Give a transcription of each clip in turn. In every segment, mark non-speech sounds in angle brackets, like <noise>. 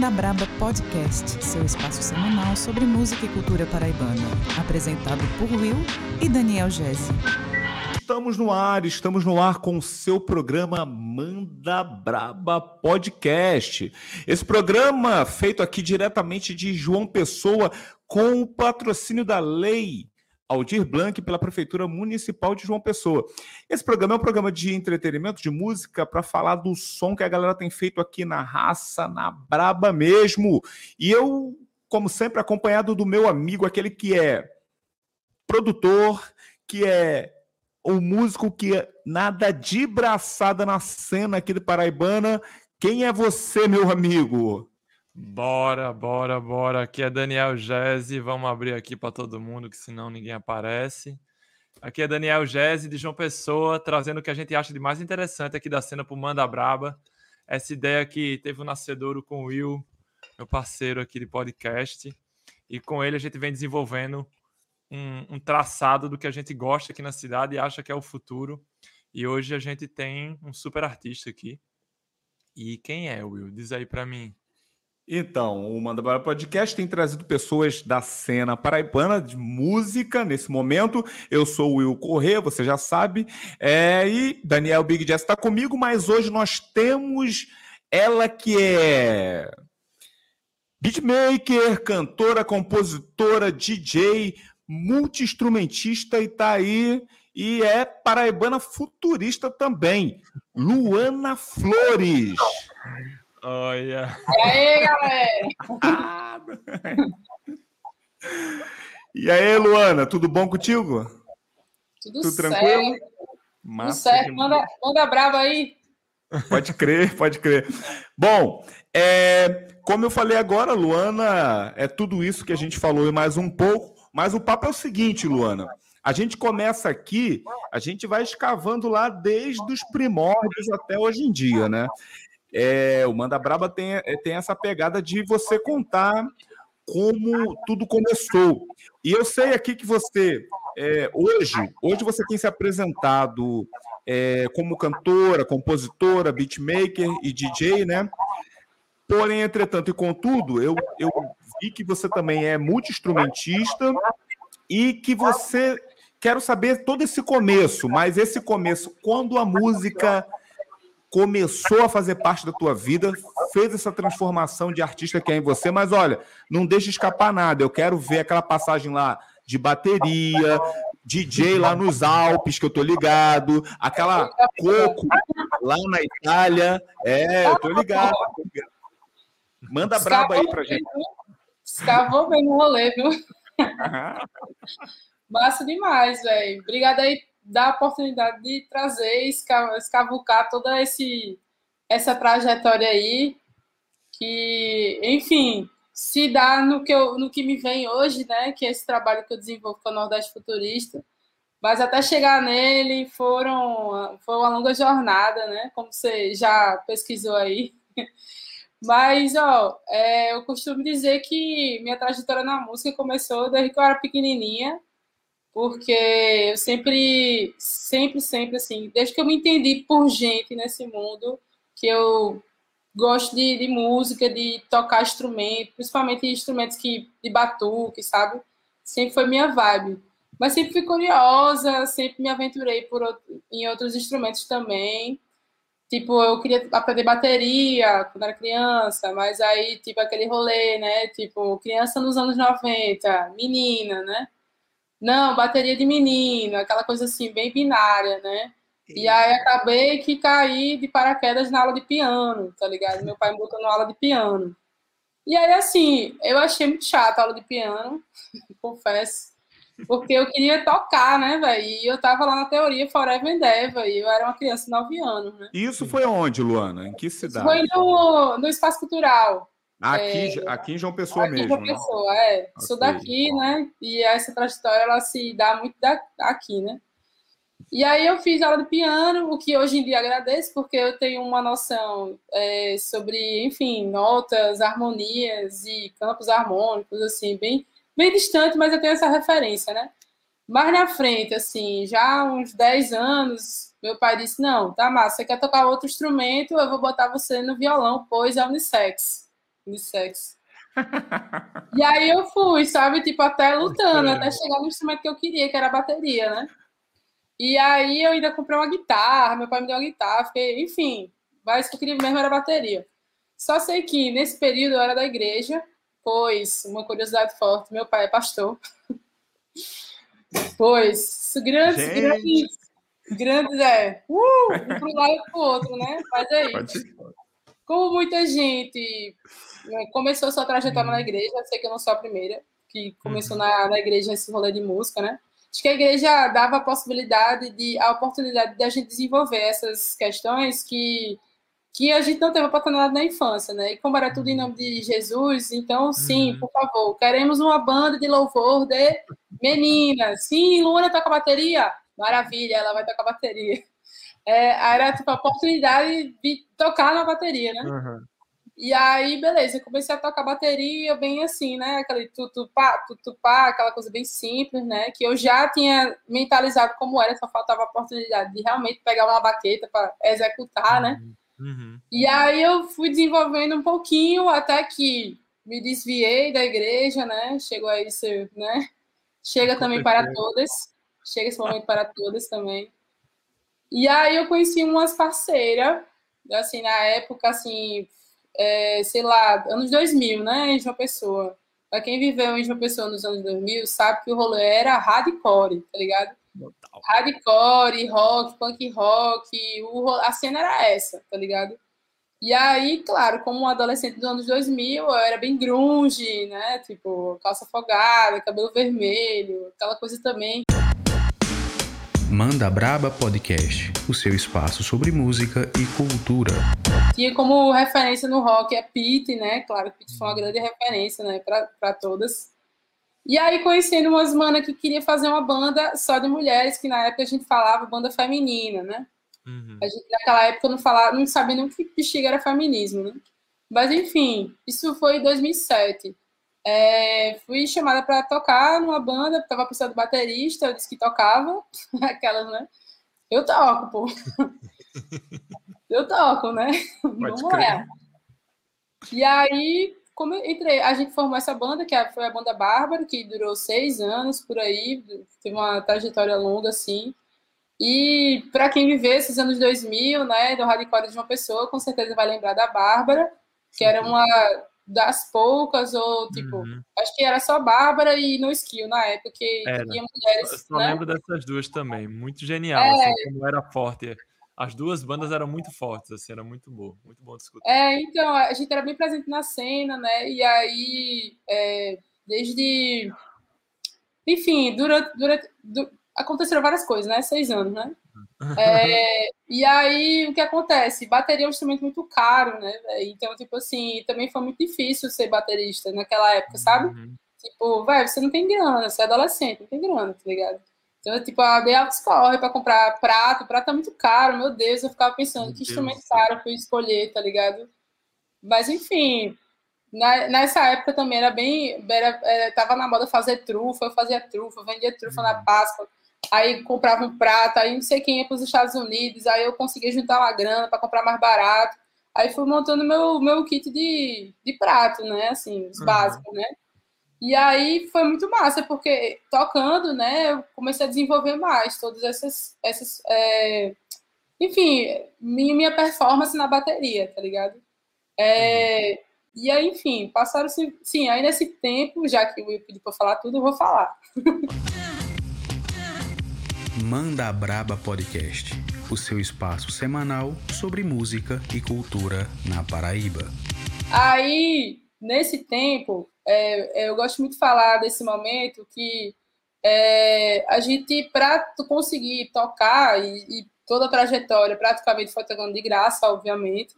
Manda Braba Podcast, seu espaço semanal sobre música e cultura paraibana. Apresentado por Will e Daniel Gese. Estamos no ar, estamos no ar com o seu programa Manda Braba Podcast. Esse programa feito aqui diretamente de João Pessoa com o patrocínio da lei Aldir Blanc pela Prefeitura Municipal de João Pessoa. Esse programa é um programa de entretenimento, de música, para falar do som que a galera tem feito aqui na raça, na braba mesmo. E eu, como sempre, acompanhado do meu amigo, aquele que é produtor, que é o músico que é nada de braçada na cena aqui do Paraibana. Quem é você, meu amigo? Bora, bora, bora. Aqui é Daniel Gese. Vamos abrir aqui para todo mundo, que senão ninguém aparece. Aqui é Daniel Gese de João Pessoa, trazendo o que a gente acha de mais interessante aqui da cena para o Manda Braba. Essa ideia que teve o um nascedouro com o Will, meu parceiro aqui de podcast. E com ele a gente vem desenvolvendo um, um traçado do que a gente gosta aqui na cidade e acha que é o futuro. E hoje a gente tem um super artista aqui. E quem é, Will? Diz aí para mim. Então, o Manda Bora Podcast tem trazido pessoas da cena paraibana de música nesse momento. Eu sou o Will Corrêa, você já sabe. É, e Daniel Big Jazz está comigo, mas hoje nós temos ela que é beatmaker, cantora, compositora, DJ, multi-instrumentista e tá aí. E é paraibana futurista também. Luana Flores. Olha. E aí, galera? e aí, Luana, tudo bom contigo? Tudo, tudo tranquilo? Massa tudo certo. Manda, manda brava aí. Pode crer, pode crer. Bom, é, como eu falei agora, Luana, é tudo isso que a gente falou e mais um pouco. Mas o papo é o seguinte, Luana. A gente começa aqui, a gente vai escavando lá desde os primórdios até hoje em dia, né? É, o Manda Braba tem, é, tem essa pegada de você contar como tudo começou. E eu sei aqui que você, é, hoje, hoje você tem se apresentado é, como cantora, compositora, beatmaker e DJ, né? Porém, entretanto e contudo, eu, eu vi que você também é multi-instrumentista e que você. Quero saber todo esse começo, mas esse começo, quando a música começou a fazer parte da tua vida, fez essa transformação de artista que é em você, mas olha, não deixa escapar nada. Eu quero ver aquela passagem lá de bateria, DJ lá nos Alpes, que eu tô ligado, aquela coco lá na Itália. É, eu tô ligado. Manda braba aí pra gente. Escavou bem no rolê, viu? Massa demais, velho. Obrigada aí dar a oportunidade de trazer, escavucar toda esse, essa trajetória aí, que, enfim, se dá no que, eu, no que me vem hoje, né, que é esse trabalho que eu desenvolvo com o Nordeste Futurista, mas até chegar nele foram, foi uma longa jornada, né, como você já pesquisou aí. <laughs> Mas, ó, é, eu costumo dizer que minha trajetória na música começou desde que eu era pequenininha, porque eu sempre, sempre, sempre, assim, desde que eu me entendi por gente nesse mundo, que eu gosto de, de música, de tocar instrumento, principalmente instrumentos que, de batuque, sabe? Sempre foi minha vibe. Mas sempre fui curiosa, sempre me aventurei por em outros instrumentos também. Tipo, eu queria aprender bateria quando era criança, mas aí, tipo, aquele rolê, né? Tipo, criança nos anos 90, menina, né? Não, bateria de menino, aquela coisa assim, bem binária, né? E aí acabei que caí de paraquedas na aula de piano, tá ligado? Meu pai me botou na aula de piano. E aí, assim, eu achei muito chato a aula de piano, <laughs> confesso, porque eu queria tocar, né, velho? E eu tava lá na teoria Forever and Ever, e eu era uma criança de 9 anos, né? E isso foi onde, Luana? Em que cidade? Foi no, no Espaço Cultural. Aqui, é, aqui em João Pessoa aqui mesmo. João né? Pessoa, é. Okay. Sou daqui, né? E essa trajetória ela se dá muito aqui, né? E aí eu fiz aula de piano, o que hoje em dia agradeço, porque eu tenho uma noção é, sobre, enfim, notas, harmonias e campos harmônicos, assim, bem, bem distante, mas eu tenho essa referência, né? Mais na frente, assim, já há uns 10 anos, meu pai disse, não, tá massa, você quer tocar outro instrumento, eu vou botar você no violão, pois é unissex. Unissex. <laughs> e aí eu fui, sabe, tipo, até lutando, até chegar no instrumento que eu queria, que era a bateria, né? E aí eu ainda comprei uma guitarra, meu pai me deu uma guitarra, fiquei, enfim, mas o que eu queria mesmo era a bateria. Só sei que nesse período eu era da igreja, pois, uma curiosidade forte, meu pai é pastor. pois, grandes, Gente. grandes, grandes, é, uh, um pro lado e pro outro, né? Mas é isso. Como muita gente né, começou sua trajetória uhum. na igreja, eu sei que eu não sou a primeira que começou uhum. na, na igreja esse rolê de música, né? Acho que a igreja dava a possibilidade de a oportunidade de a gente desenvolver essas questões que que a gente não teve oportunidade na infância, né? E como era tudo em nome de Jesus, então sim, uhum. por favor, queremos uma banda de louvor de meninas. Sim, Luana toca bateria? Maravilha, ela vai tocar bateria. É, era tipo a oportunidade de tocar na bateria, né? Uhum. E aí, beleza, eu comecei a tocar bateria bem assim, né? Aquele tutupá, tutupá, aquela coisa bem simples, né? Que eu já tinha mentalizado como era, só faltava a oportunidade de realmente pegar uma baqueta para executar, né? Uhum. E aí eu fui desenvolvendo um pouquinho até que me desviei da igreja, né? Chegou aí ser, né? Chega também para todas. Chega esse momento para todas também. E aí eu conheci umas parceiras, assim, na época, assim, é, sei lá, anos 2000, né, em João Pessoa. Pra quem viveu em João Pessoa nos anos 2000, sabe que o rolê era hardcore, tá ligado? Total. Hardcore, rock, punk rock, o, a cena era essa, tá ligado? E aí, claro, como adolescente dos anos 2000, eu era bem grunge, né? Tipo, calça afogada, cabelo vermelho, aquela coisa também. Manda Braba Podcast, o seu espaço sobre música e cultura. Tinha como referência no rock é Pete, né? Claro, Pete foi uma grande referência, né, para todas. E aí conhecendo umas manas que queria fazer uma banda só de mulheres, que na época a gente falava banda feminina, né? Uhum. A gente naquela época não falava, não sabia nem o que bexiga era feminismo, né? Mas enfim, isso foi em 2007. É, fui chamada para tocar numa banda, estava precisando de baterista, eu disse que tocava, <laughs> aquelas, né? Eu toco, pô. <laughs> eu toco, né? Vamos lá. E aí, como eu entrei, a gente formou essa banda, que foi a banda Bárbara, que durou seis anos por aí, teve uma trajetória longa, assim. E para quem viveu esses anos 2000, né, do hardcore de uma pessoa, com certeza vai lembrar da Bárbara, que era uma das poucas, ou tipo, uhum. acho que era só Bárbara e No Skill na época, que era. tinha mulheres. Eu só né? lembro dessas duas também, muito genial, é. assim, como era forte. As duas bandas eram muito fortes, assim, era muito bom, muito bom de escutar. É, então, a gente era bem presente na cena, né? E aí, é, desde. Enfim, durante, durante, aconteceram várias coisas, né? Seis anos, né? É, <laughs> e aí, o que acontece? Bateria é um instrumento muito caro, né? Então, tipo assim, também foi muito difícil ser baterista naquela época, sabe? Uhum. Tipo, velho, você não tem grana, você é adolescente, não tem grana, tá ligado? Então, tipo, eu dei altos corre pra comprar prato, prato é muito caro, meu Deus, eu ficava pensando, meu que Deus instrumento caro pra eu escolher, tá ligado? Mas, enfim, na, nessa época também era bem, era, é, tava na moda fazer trufa, eu fazia trufa, vendia trufa uhum. na Páscoa, aí comprava um prato, aí não sei quem ia para os Estados Unidos, aí eu conseguia juntar uma grana para comprar mais barato. Aí fui montando meu, meu kit de, de prato, né? Assim, os uhum. básicos, né? E aí foi muito massa, porque tocando, né, eu comecei a desenvolver mais todas essas. essas é... Enfim, minha, minha performance na bateria, tá ligado? É... Uhum. E aí, enfim, passaram-se. Sim, aí nesse tempo, já que o Will pediu para falar tudo, eu vou falar. <laughs> Manda Braba Podcast, o seu espaço semanal sobre música e cultura na Paraíba. Aí, nesse tempo, é, eu gosto muito de falar desse momento que é, a gente, para conseguir tocar, e, e, toda a trajetória praticamente foi tocando de graça, obviamente,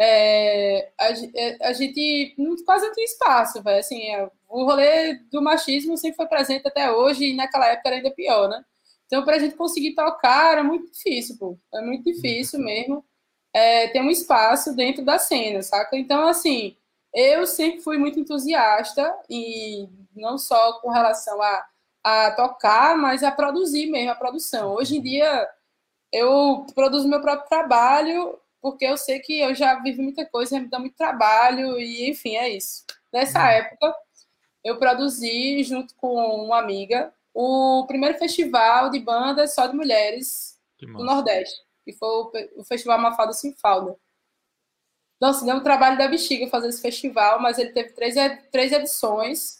é, a, é, a, gente quase não tinha espaço, véio. assim, é, o rolê do machismo sempre foi presente até hoje, e naquela época era ainda pior, né? Então, para a gente conseguir tocar, era muito difícil, pô. É muito difícil mesmo é, ter um espaço dentro da cena, saca? Então, assim, eu sempre fui muito entusiasta, e não só com relação a, a tocar, mas a produzir mesmo, a produção. Hoje em dia, eu produzo meu próprio trabalho porque eu sei que eu já vivi muita coisa, me dá muito trabalho, e enfim, é isso. Nessa época, eu produzi, junto com uma amiga, o primeiro festival de bandas só de mulheres do Nordeste, que foi o, Festival Mafalda Sem Falda. Nossa, deu um trabalho da bexiga fazer esse festival, mas ele teve três, três edições.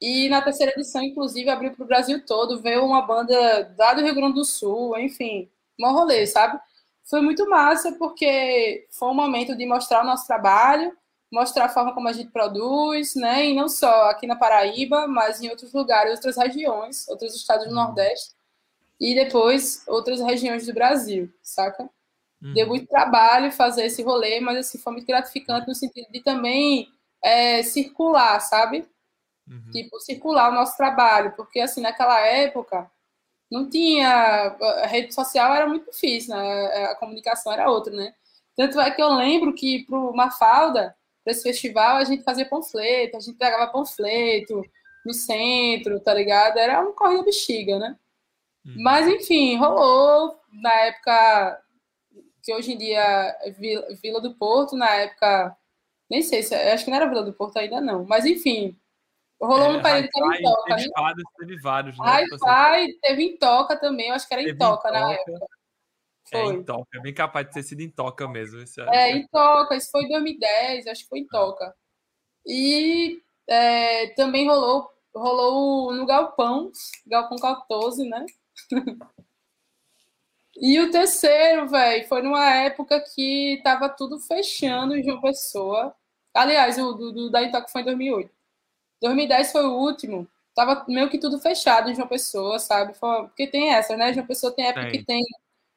E na terceira edição, inclusive, abriu para o Brasil todo. Veio uma banda lá do Rio Grande do Sul, enfim, um rolê, sabe? Foi muito massa, porque foi um momento de mostrar o nosso trabalho, mostrar a forma como a gente produz, né? E não só aqui na Paraíba, mas em outros lugares, outras regiões, outros estados do uhum. Nordeste. E depois outras regiões do Brasil, saca? Uhum. Deu muito trabalho fazer esse rolê, mas assim, foi muito gratificante no sentido de também é, circular, sabe? Uhum. Tipo, circular o nosso trabalho, porque assim, naquela época não tinha. A rede social era muito difícil, né? A comunicação era outra, né? Tanto é que eu lembro que para uma falda, para esse festival, a gente fazia panfleto, a gente pegava panfleto no centro, tá ligado? Era um corrida bexiga, né? Uhum. Mas enfim, rolou. Na época que hoje em dia é Vila, do Porto, na época, nem sei, se, acho que não era Vila do Porto ainda não, mas enfim, rolou é, um período que era em Toca, teve, né? vários, né? Hi-Fi teve em Toca também, eu acho que era em Toca, na época. Foi. É, em Toca, é bem capaz de ter sido em Toca mesmo. Esse, é, em Toca, isso foi em 2010, acho que foi em Toca. E é, também rolou, rolou no Galpão, Galpão 14, né? <laughs> E o terceiro, velho, foi numa época que tava tudo fechando em João Pessoa. Aliás, o do, do da Intoque foi em 2008. 2010 foi o último. Tava meio que tudo fechado em João Pessoa, sabe? Foi, porque tem essa, né? João Pessoa tem época que tem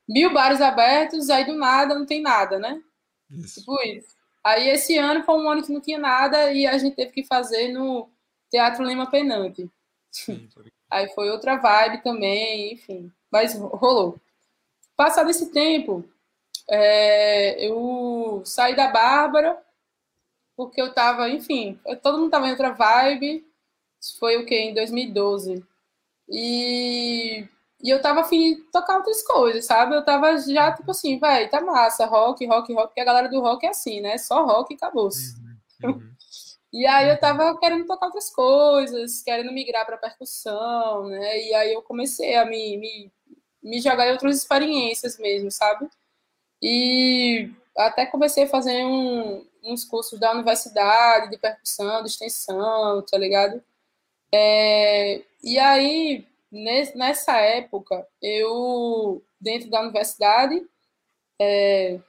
mil bares abertos, aí do nada não tem nada, né? Isso. Tipo isso. Aí esse ano foi um ano que não tinha nada e a gente teve que fazer no Teatro Lima Penante. Sim, <laughs> aí foi outra vibe também, enfim. Mas rolou. Passado esse tempo, é, eu saí da Bárbara, porque eu tava, enfim, todo mundo tava em outra vibe. Isso foi o que? Em 2012. E, e eu tava afim de tocar outras coisas, sabe? Eu tava já, tipo assim, vai, tá massa, rock, rock, rock, porque a galera do rock é assim, né? Só rock e acabou-se. Uhum, uhum. <laughs> E aí eu tava querendo tocar outras coisas, querendo migrar para percussão, né? E aí eu comecei a me, me me jogar em outras experiências mesmo, sabe? E até comecei a fazer um, uns cursos da universidade, de percussão, de extensão, tá ligado? É, e aí, nessa época, eu, dentro da universidade, é,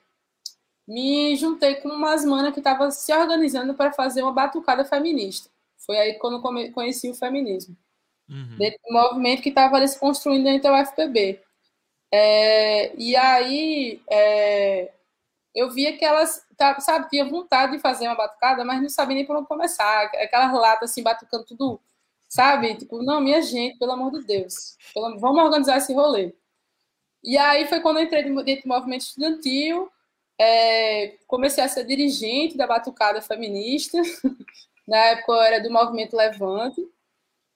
me juntei com umas manas que estavam se organizando para fazer uma batucada feminista. Foi aí quando conheci o feminismo. Uhum. Dentro do movimento que estava se construindo dentro da UFPB. É, e aí é, eu via que elas, sabe, tinha vontade de fazer uma batucada, mas não sabia nem por onde começar. Aquelas latas assim, batucando tudo, sabe? Tipo, não, minha gente, pelo amor de Deus, pelo, vamos organizar esse rolê. E aí foi quando eu entrei dentro do movimento estudantil, é, comecei a ser dirigente da batucada feminista. <laughs> Na época eu era do movimento Levante.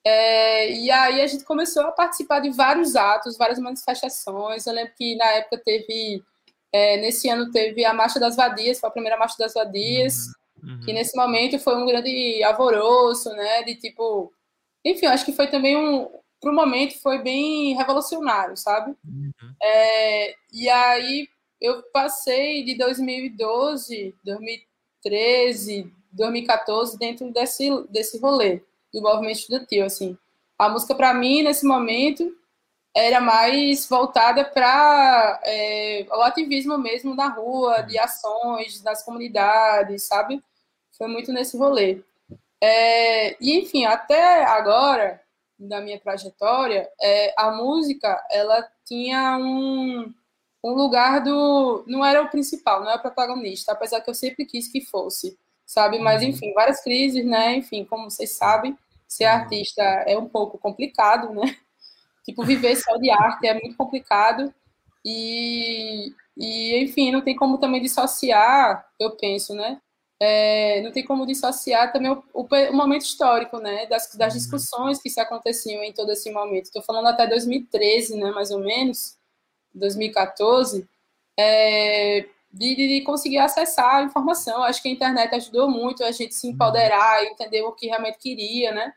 É, e aí a gente começou a participar de vários atos, várias manifestações. Eu lembro que na época teve, é, nesse ano teve a Marcha das Vadias, foi a primeira Marcha das Vadias, uhum. uhum. que nesse momento foi um grande alvoroço, né? De tipo, enfim, acho que foi também um, para o momento foi bem revolucionário, sabe? Uhum. É, e aí eu passei de 2012, 2013, 2014 dentro desse desse rolê do movimento estudantil, assim. A música, para mim, nesse momento, era mais voltada para é, o ativismo mesmo na rua, de ações, das comunidades, sabe? Foi muito nesse rolê. É, e, enfim, até agora, na minha trajetória, é, a música, ela tinha um, um lugar do... Não era o principal, não era o protagonista, apesar que eu sempre quis que fosse sabe? Mas, uhum. enfim, várias crises, né? Enfim, como vocês sabem, ser uhum. artista é um pouco complicado, né? <laughs> Tipo, viver só de arte é muito complicado. E, e enfim, não tem como também dissociar, eu penso, né? É, não tem como dissociar também o, o, o momento histórico, né? Das, das uhum. discussões que se aconteciam em todo esse momento. Estou falando até 2013, né? Mais ou menos, 2014. É, de, de, conseguir acessar a informação. Acho que a internet ajudou muito a gente se empoderar, entender o que realmente queria, né?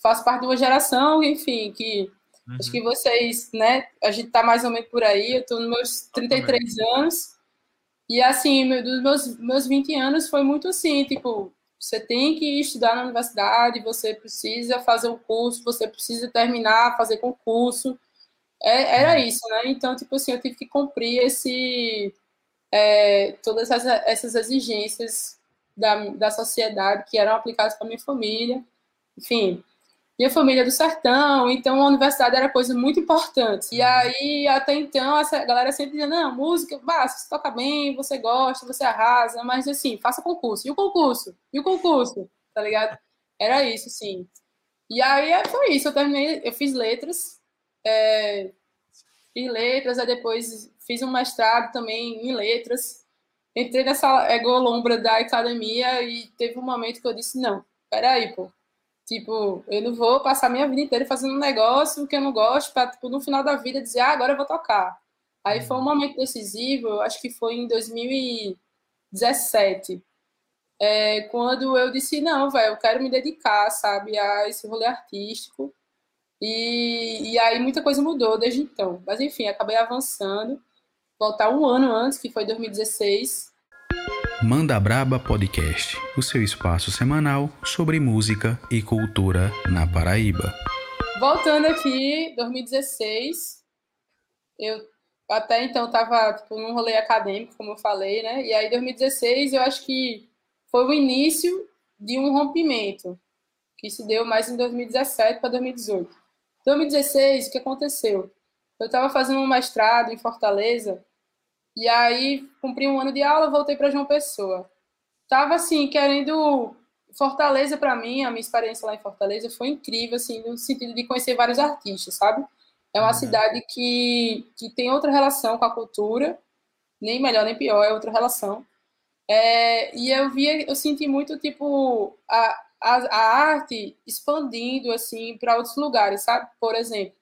Faço parte de uma geração, enfim, que uhum. acho que vocês, né? A gente tá mais ou menos por aí. Eu tô nos meus 33 anos. E assim, dos meus, meus 20 anos foi muito assim, tipo, você tem que estudar na universidade, você precisa fazer o um curso, você precisa terminar, fazer concurso. É, era uhum. isso, né? Então, tipo assim, eu tive que cumprir esse, é, todas essas, essas exigências da, da sociedade que eram aplicadas para minha família. Enfim, minha família é do sertão, então a universidade era coisa muito importante. E aí, até então, a galera sempre dizia, não, música, bah, você toca bem, você gosta, você arrasa, mas assim, faça concurso. E o concurso? E o concurso? Tá ligado? Era isso, sim. E aí foi isso, eu terminei, eu fiz letras, é, fiz letras, aí depois fiz um mestrado também em letras. Entrei nessa egolombra da academia e teve um momento que eu disse, não, peraí, pô, Tipo, eu não vou passar minha vida inteira fazendo um negócio que eu não gosto, para tipo, no final da vida dizer, ah, agora eu vou tocar. Aí foi um uhum. momento decisivo, acho que foi em 2017, é, quando eu disse, não, velho, eu quero me dedicar, sabe, a esse rolê artístico. E, e aí muita coisa mudou desde então. Mas enfim, acabei avançando. Voltar um ano antes, que foi 2016, Manda Braba Podcast, o seu espaço semanal sobre música e cultura na Paraíba. Voltando aqui, 2016, eu até então estava tipo, num rolê acadêmico, como eu falei, né? E aí, 2016, eu acho que foi o início de um rompimento, que se deu mais em 2017 para 2018. 2016, o que aconteceu? Eu estava fazendo um mestrado em Fortaleza e aí, cumpri um ano de aula, voltei para João Pessoa. Tava assim, querendo Fortaleza para mim, a minha experiência lá em Fortaleza foi incrível, assim, no sentido de conhecer vários artistas, sabe? É uma uhum. cidade que, que tem outra relação com a cultura, nem melhor nem pior, é outra relação. É, e eu via, eu senti muito tipo a, a, a arte expandindo assim para outros lugares, sabe? Por exemplo,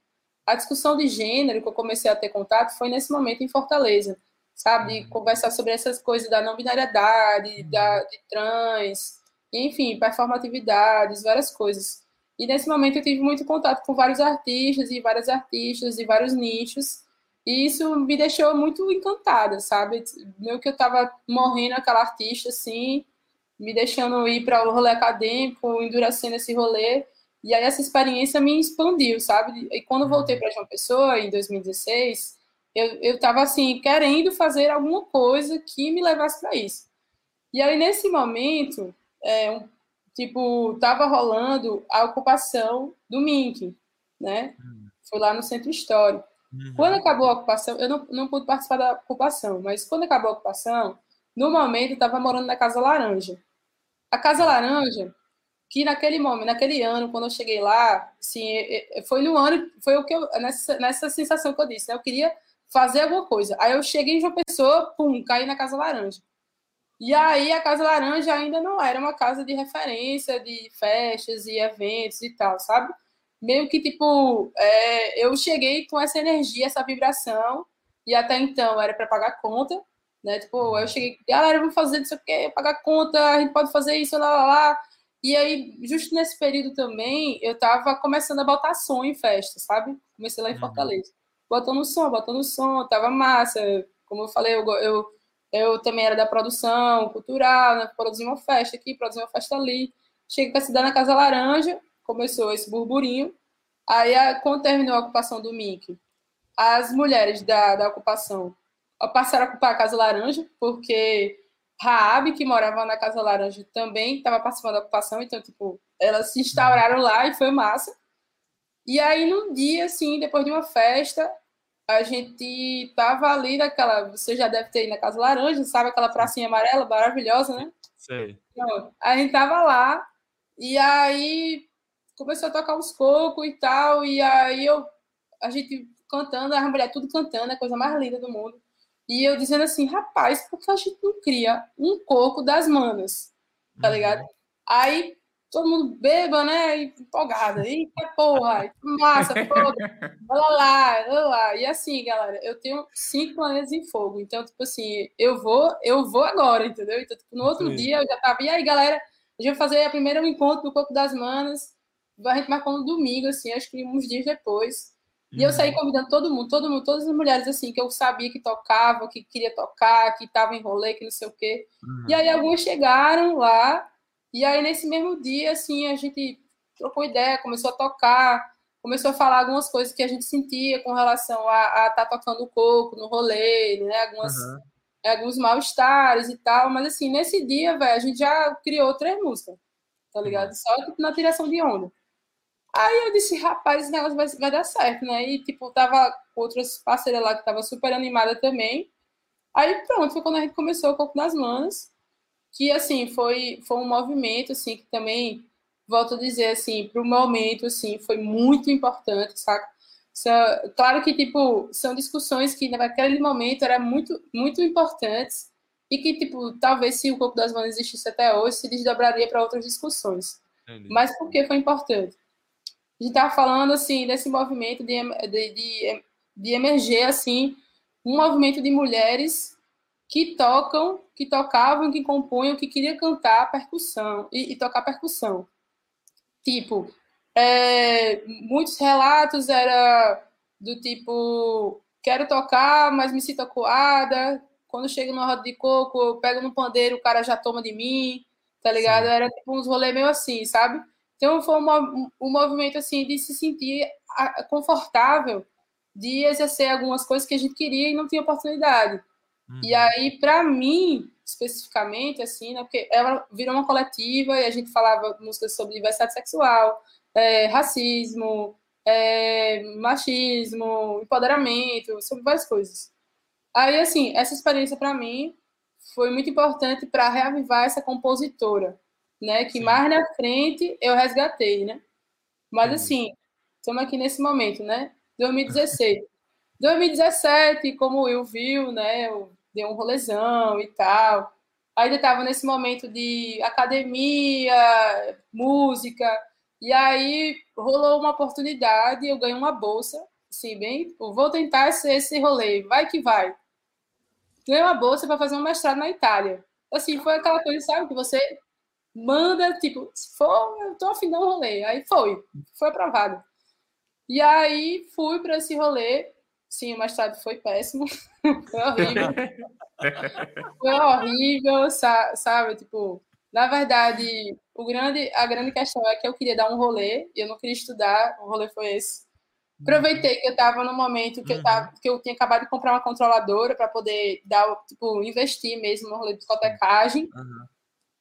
a discussão de gênero que eu comecei a ter contato foi nesse momento em Fortaleza sabe? Uhum. Conversar sobre essas coisas da não binariedade, uhum. da, de trans, enfim, performatividades, várias coisas. E nesse momento eu tive muito contato com vários artistas e várias artistas e vários nichos. E isso me deixou muito encantada, sabe? Meio que eu tava morrendo aquela artista, assim, me deixando ir para o rolê acadêmico, endurecendo esse rolê. E aí essa experiência me expandiu, sabe? E quando voltei uhum. para João Pessoa, em 2016, eu estava assim, querendo fazer alguma coisa que me levasse para isso. E aí, nesse momento, é, tipo, estava rolando a ocupação do Mink, né? Uhum. Foi lá no Centro Histórico. Uhum. Quando acabou a ocupação, eu não, não pude participar da ocupação, mas quando acabou a ocupação, no momento, eu estava morando na Casa Laranja. A Casa Laranja, que naquele momento, naquele ano, quando eu cheguei lá, assim, foi no ano, foi o que eu, nessa, nessa sensação que eu disse, né? Eu queria fazer alguma coisa. Aí eu cheguei em João Pessoa, pum, caí na Casa Laranja. E aí a Casa Laranja ainda não era uma casa de referência de festas e eventos e tal, sabe? Meio que, tipo, é, eu cheguei com essa energia, essa vibração, e até então era para pagar conta, né? Tipo, eu cheguei, galera, vamos fazer isso aqui, pagar conta, a gente pode fazer isso, lá, lá, lá. E aí, justo nesse período também, eu tava começando a botar som em festa, sabe? Comecei lá em uhum. Botando som, botando som, tava massa. Como eu falei, eu, eu, eu também era da produção cultural, né? produzi uma festa aqui, produzi uma festa ali. Cheguei para a cidade na Casa Laranja, começou esse burburinho. Aí, quando terminou a ocupação do MIC, as mulheres da, da ocupação passaram a ocupar a Casa Laranja, porque Raab, que morava na Casa Laranja, também estava participando da ocupação, então, tipo, elas se instauraram lá e foi massa. E aí, num dia, assim, depois de uma festa, a gente tava ali naquela. Você já deve ter ido na Casa Laranja, sabe aquela pracinha amarela maravilhosa, né? Sei. Então, a gente tava lá, e aí começou a tocar uns cocos e tal, e aí eu, a gente cantando, a mulher tudo cantando, a coisa mais linda do mundo. E eu dizendo assim, rapaz, por que a gente não cria um coco das manas? Tá uhum. ligado? Aí todo mundo beba, né? E empolgado. Eita porra, massa, porra. <laughs> Olha lá, olha lá. E assim, galera, eu tenho cinco planetas em fogo. Então, tipo assim, eu vou, eu vou agora, entendeu? Então, tipo, no outro Sim. dia eu já tava. E aí, galera, a gente vai fazer a primeira encontro do Corpo das Manas. A gente marcou no domingo, assim, acho que uns dias depois. E eu saí uhum. convidando todo mundo, todo mundo, todas as mulheres assim, que eu sabia que tocava, que queria tocar, que tava em rolê, que não sei o quê. Uhum. E aí algumas chegaram lá, e aí nesse mesmo dia, assim, a gente trocou ideia, começou a tocar, começou a falar algumas coisas que a gente sentia com relação a estar tá tocando o coco no rolê, né? Algumas, uhum. alguns mal-estares e tal. Mas assim, nesse dia, velho, a gente já criou três músicas, tá ligado? Uhum. Só tipo, na tiração de onda. Aí eu disse, rapaz, esse negócio vai, vai dar certo, né? E, tipo, tava outras parceiras lá que tava super animada também. Aí, pronto, foi quando a gente começou o Corpo das Manas, que, assim, foi, foi um movimento, assim, que também, volto a dizer, assim, para o momento, assim, foi muito importante, saca? Claro que, tipo, são discussões que naquele momento eram muito, muito importantes e que, tipo, talvez se o Corpo das Manas existisse até hoje, se desdobraria para outras discussões. Entendi. Mas por que foi importante? a gente estava falando assim desse movimento de, de, de, de emerger assim um movimento de mulheres que tocam, que tocavam, que compunham, que queria cantar percussão e, e tocar percussão. Tipo, é, muitos relatos era do tipo quero tocar, mas me sinto acuada. Quando chego no roda de coco, eu pego no pandeiro, o cara já toma de mim, tá ligado? Era tipo uns rolês meio assim, sabe? Então, foi um, um movimento assim de se sentir confortável de exercer algumas coisas que a gente queria e não tinha oportunidade. Uhum. E aí, para mim, especificamente, assim, né, porque ela virou uma coletiva e a gente falava músicas sobre diversidade sexual, é, racismo, é, machismo, empoderamento, sobre várias coisas. Aí, assim, essa experiência para mim foi muito importante para reavivar essa compositora, né? Que Sim. mais na frente eu resgatei, né? Mas assim, estamos aqui nesse momento, né? 2016. 2017, como Will viu, né? Eu dei um rolezão e tal. Ainda estava nesse momento de academia, música, e aí rolou uma oportunidade, eu ganhei uma bolsa, assim, bem, vou tentar esse, esse rolê, vai que vai. Ganhei uma bolsa para fazer um mestrado na Itália. Assim, foi aquela coisa, sabe, que você manda, tipo, se for, eu tô afim de um rolê. Aí foi, foi aprovado. E aí fui para esse rolê. Sim, o mestrado foi péssimo. <laughs> foi horrível. foi horrível, sabe? Tipo, na verdade, o grande, a grande questão é que eu queria dar um rolê, eu não queria estudar, o rolê foi esse. Aproveitei que eu estava no momento que, eu tava, que eu tinha acabado de comprar uma controladora para poder dar, tipo, investir mesmo no rolê de discotecagem. Uhum.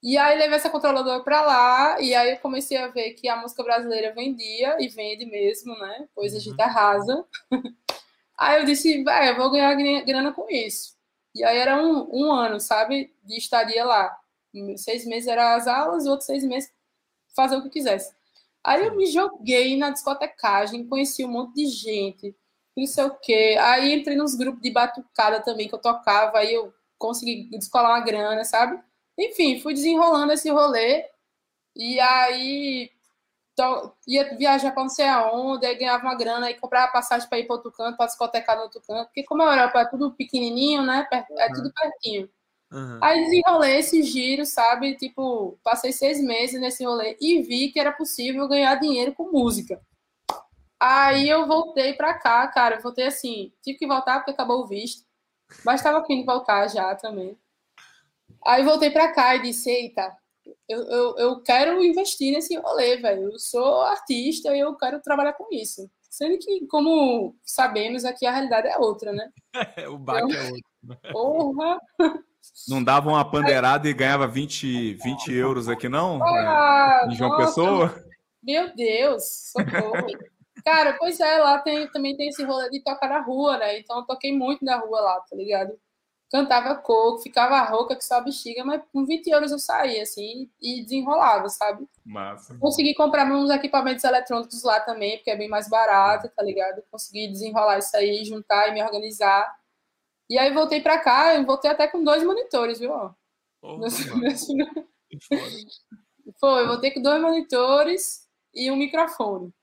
E aí levei essa controladora para lá, e aí eu comecei a ver que a música brasileira vendia, e vende mesmo, né? Pois a gente uhum. arrasa. Aí eu disse, vai, eu vou ganhar grana com isso. E aí era um, um ano, sabe, de estadia lá. Seis meses eram as aulas, outros seis meses fazer o que quisesse. Aí eu me joguei na discotecagem, conheci um monte de gente, não sei o quê. Aí entrei nos grupos de batucada também que eu tocava, aí eu consegui descolar uma grana, sabe? Enfim, fui desenrolando esse rolê. E aí ia viajar para não sei aonde, aí ganhava uma grana, aí comprava passagem para ir para outro canto, para discotecar no outro canto. Porque como a Europa é tudo pequenininho, né? É tudo pertinho. Uhum. Aí desenrolei esse giro, sabe? Tipo, passei seis meses nesse rolê e vi que era possível ganhar dinheiro com música. Aí eu voltei para cá, cara. Eu voltei assim, tive que voltar porque acabou o visto. Mas estava afim de voltar já também. Aí voltei para cá e disse: Eita, eu, eu, eu quero investir nesse rolê, velho. Eu sou artista e eu quero trabalhar com isso. Sendo que, como sabemos, aqui a realidade é outra, né? <laughs> o baque então, é outro. Né? Porra! Não dava uma pandeirada e ganhava 20, 20 euros aqui, não? Ah, em João nossa, Pessoa? Meu Deus, socorro. Cara, pois é, lá tem, também tem esse rolê de tocar na rua, né? Então eu toquei muito na rua lá, tá ligado? Cantava coco, ficava rouca que só bexiga, mas com 20 euros eu saía, assim, e desenrolava, sabe? Massa. Consegui comprar uns equipamentos eletrônicos lá também, porque é bem mais barato, tá ligado? Consegui desenrolar isso aí, juntar e me organizar. E aí voltei pra cá, eu voltei até com dois monitores, viu? Oh, <laughs> Foi, eu voltei com dois monitores e um microfone.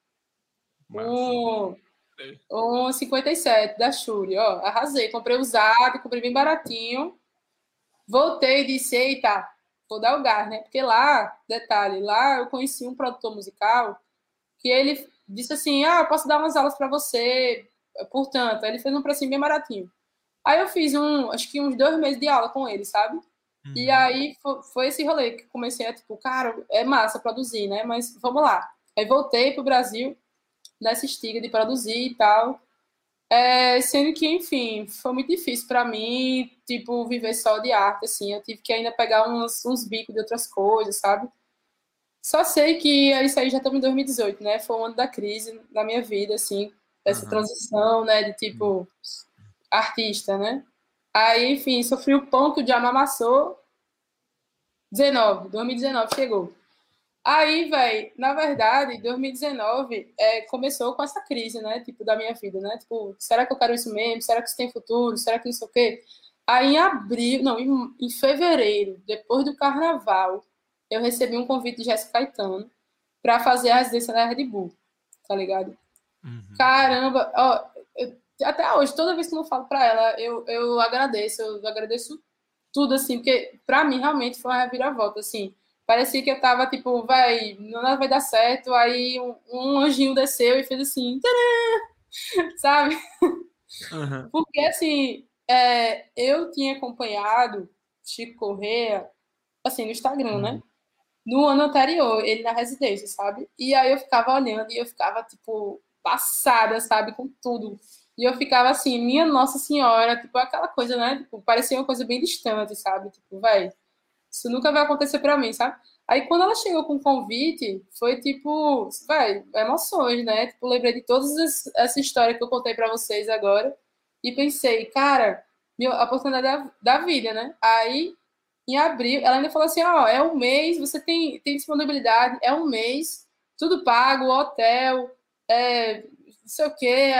Um, um 57 da Shure, ó, arrasei. Comprei usado, comprei bem baratinho. Voltei e disse, eita, vou dar o gás, né? Porque lá, detalhe, lá eu conheci um produtor musical que ele disse assim, ah, posso dar umas aulas para você, portanto, ele fez um precinho bem baratinho. Aí eu fiz um, acho que uns dois meses de aula com ele, sabe? Uhum. E aí foi, foi, esse rolê que comecei a, tipo, cara, é massa produzir, né? Mas vamos lá. Aí voltei pro Brasil nessa estiga de produzir e tal. É, sendo que, enfim, foi muito difícil para mim, tipo, viver só de arte, assim. Eu tive que ainda pegar uns, uns bicos de outras coisas, sabe? Só sei que isso aí já estamos em 2018, né? Foi um ano da crise na minha vida, assim, essa uhum. transição, né? De tipo, artista, né? Aí, enfim, sofri o ponto de amamassou. 19, 2019 chegou. Aí, velho, na verdade, 2019 é, começou com essa crise, né? Tipo, da minha vida, né? Tipo, será que eu quero isso mesmo? Será que isso tem futuro? Será que isso o quê? Aí, em abril, não, em, em fevereiro, depois do carnaval, eu recebi um convite de Jéssica Caetano para fazer a residência da Red Bull, tá ligado? Uhum. Caramba, ó, eu, até hoje, toda vez que eu falo para ela, eu, eu agradeço, eu agradeço tudo, assim, porque para mim realmente foi uma reviravolta, assim Parecia que eu tava, tipo, vai, nada vai dar certo. Aí um, um anjinho desceu e fez assim, <laughs> sabe? Uhum. Porque, assim, é, eu tinha acompanhado Chico Correa, assim, no Instagram, né? uhum. né? No ano anterior, ele na residência, sabe? E aí eu ficava olhando e eu ficava, tipo, passada, sabe? Com tudo. E eu ficava assim, minha Nossa Senhora, tipo, aquela coisa, né? Tipo, parecia uma coisa bem distante, sabe? Tipo, vai isso nunca vai acontecer para mim, sabe? Aí quando ela chegou com o convite, foi tipo, vai, emoções, né? Tipo, lembrei de toda essa história que eu contei para vocês agora e pensei, cara, a oportunidade da, da, vida, né? Aí em abril, ela ainda falou assim, ó, oh, é um mês, você tem, tem disponibilidade, é um mês, tudo pago, hotel, é, sei o quê.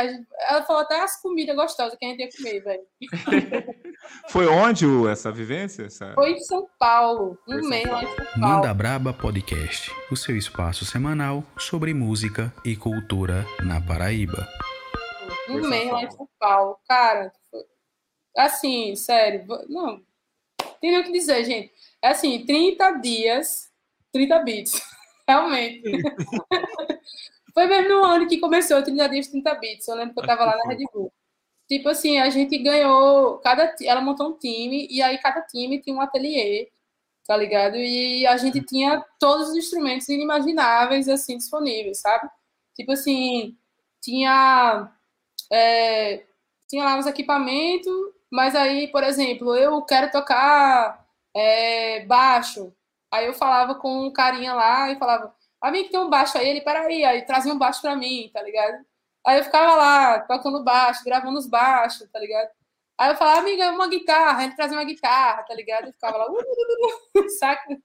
Ela falou até as comidas gostosas que a gente ia comer, velho. <laughs> Foi onde essa vivência? Essa... Foi em São Paulo, mês lá em São Paulo. Manda Braba Podcast, o seu espaço semanal sobre música e cultura na Paraíba. Mês lá em São Paulo. Cara, assim, sério, não, tem nem o que dizer, gente. É assim, 30 dias, 30 bits. <laughs> Realmente. <laughs> Foi mesmo no ano que começou o 30 dias 30 bits. Eu lembro que eu tava lá na Red Bull. Tipo assim, a gente ganhou. Cada, ela montou um time, e aí cada time tinha um ateliê, tá ligado? E a gente tinha todos os instrumentos inimagináveis, assim, disponíveis, sabe? Tipo assim, tinha. É, tinha lá uns equipamentos, mas aí, por exemplo, eu quero tocar é, baixo. Aí eu falava com um carinha lá e falava, amigo, tem um baixo aí, ele, peraí, aí trazia um baixo pra mim, tá ligado? Aí eu ficava lá, tocando baixo, gravando os baixos, tá ligado? Aí eu falava, amiga, uma guitarra, ele trazia uma guitarra, tá ligado? E ficava lá, uh, uh, uh, <laughs> saca?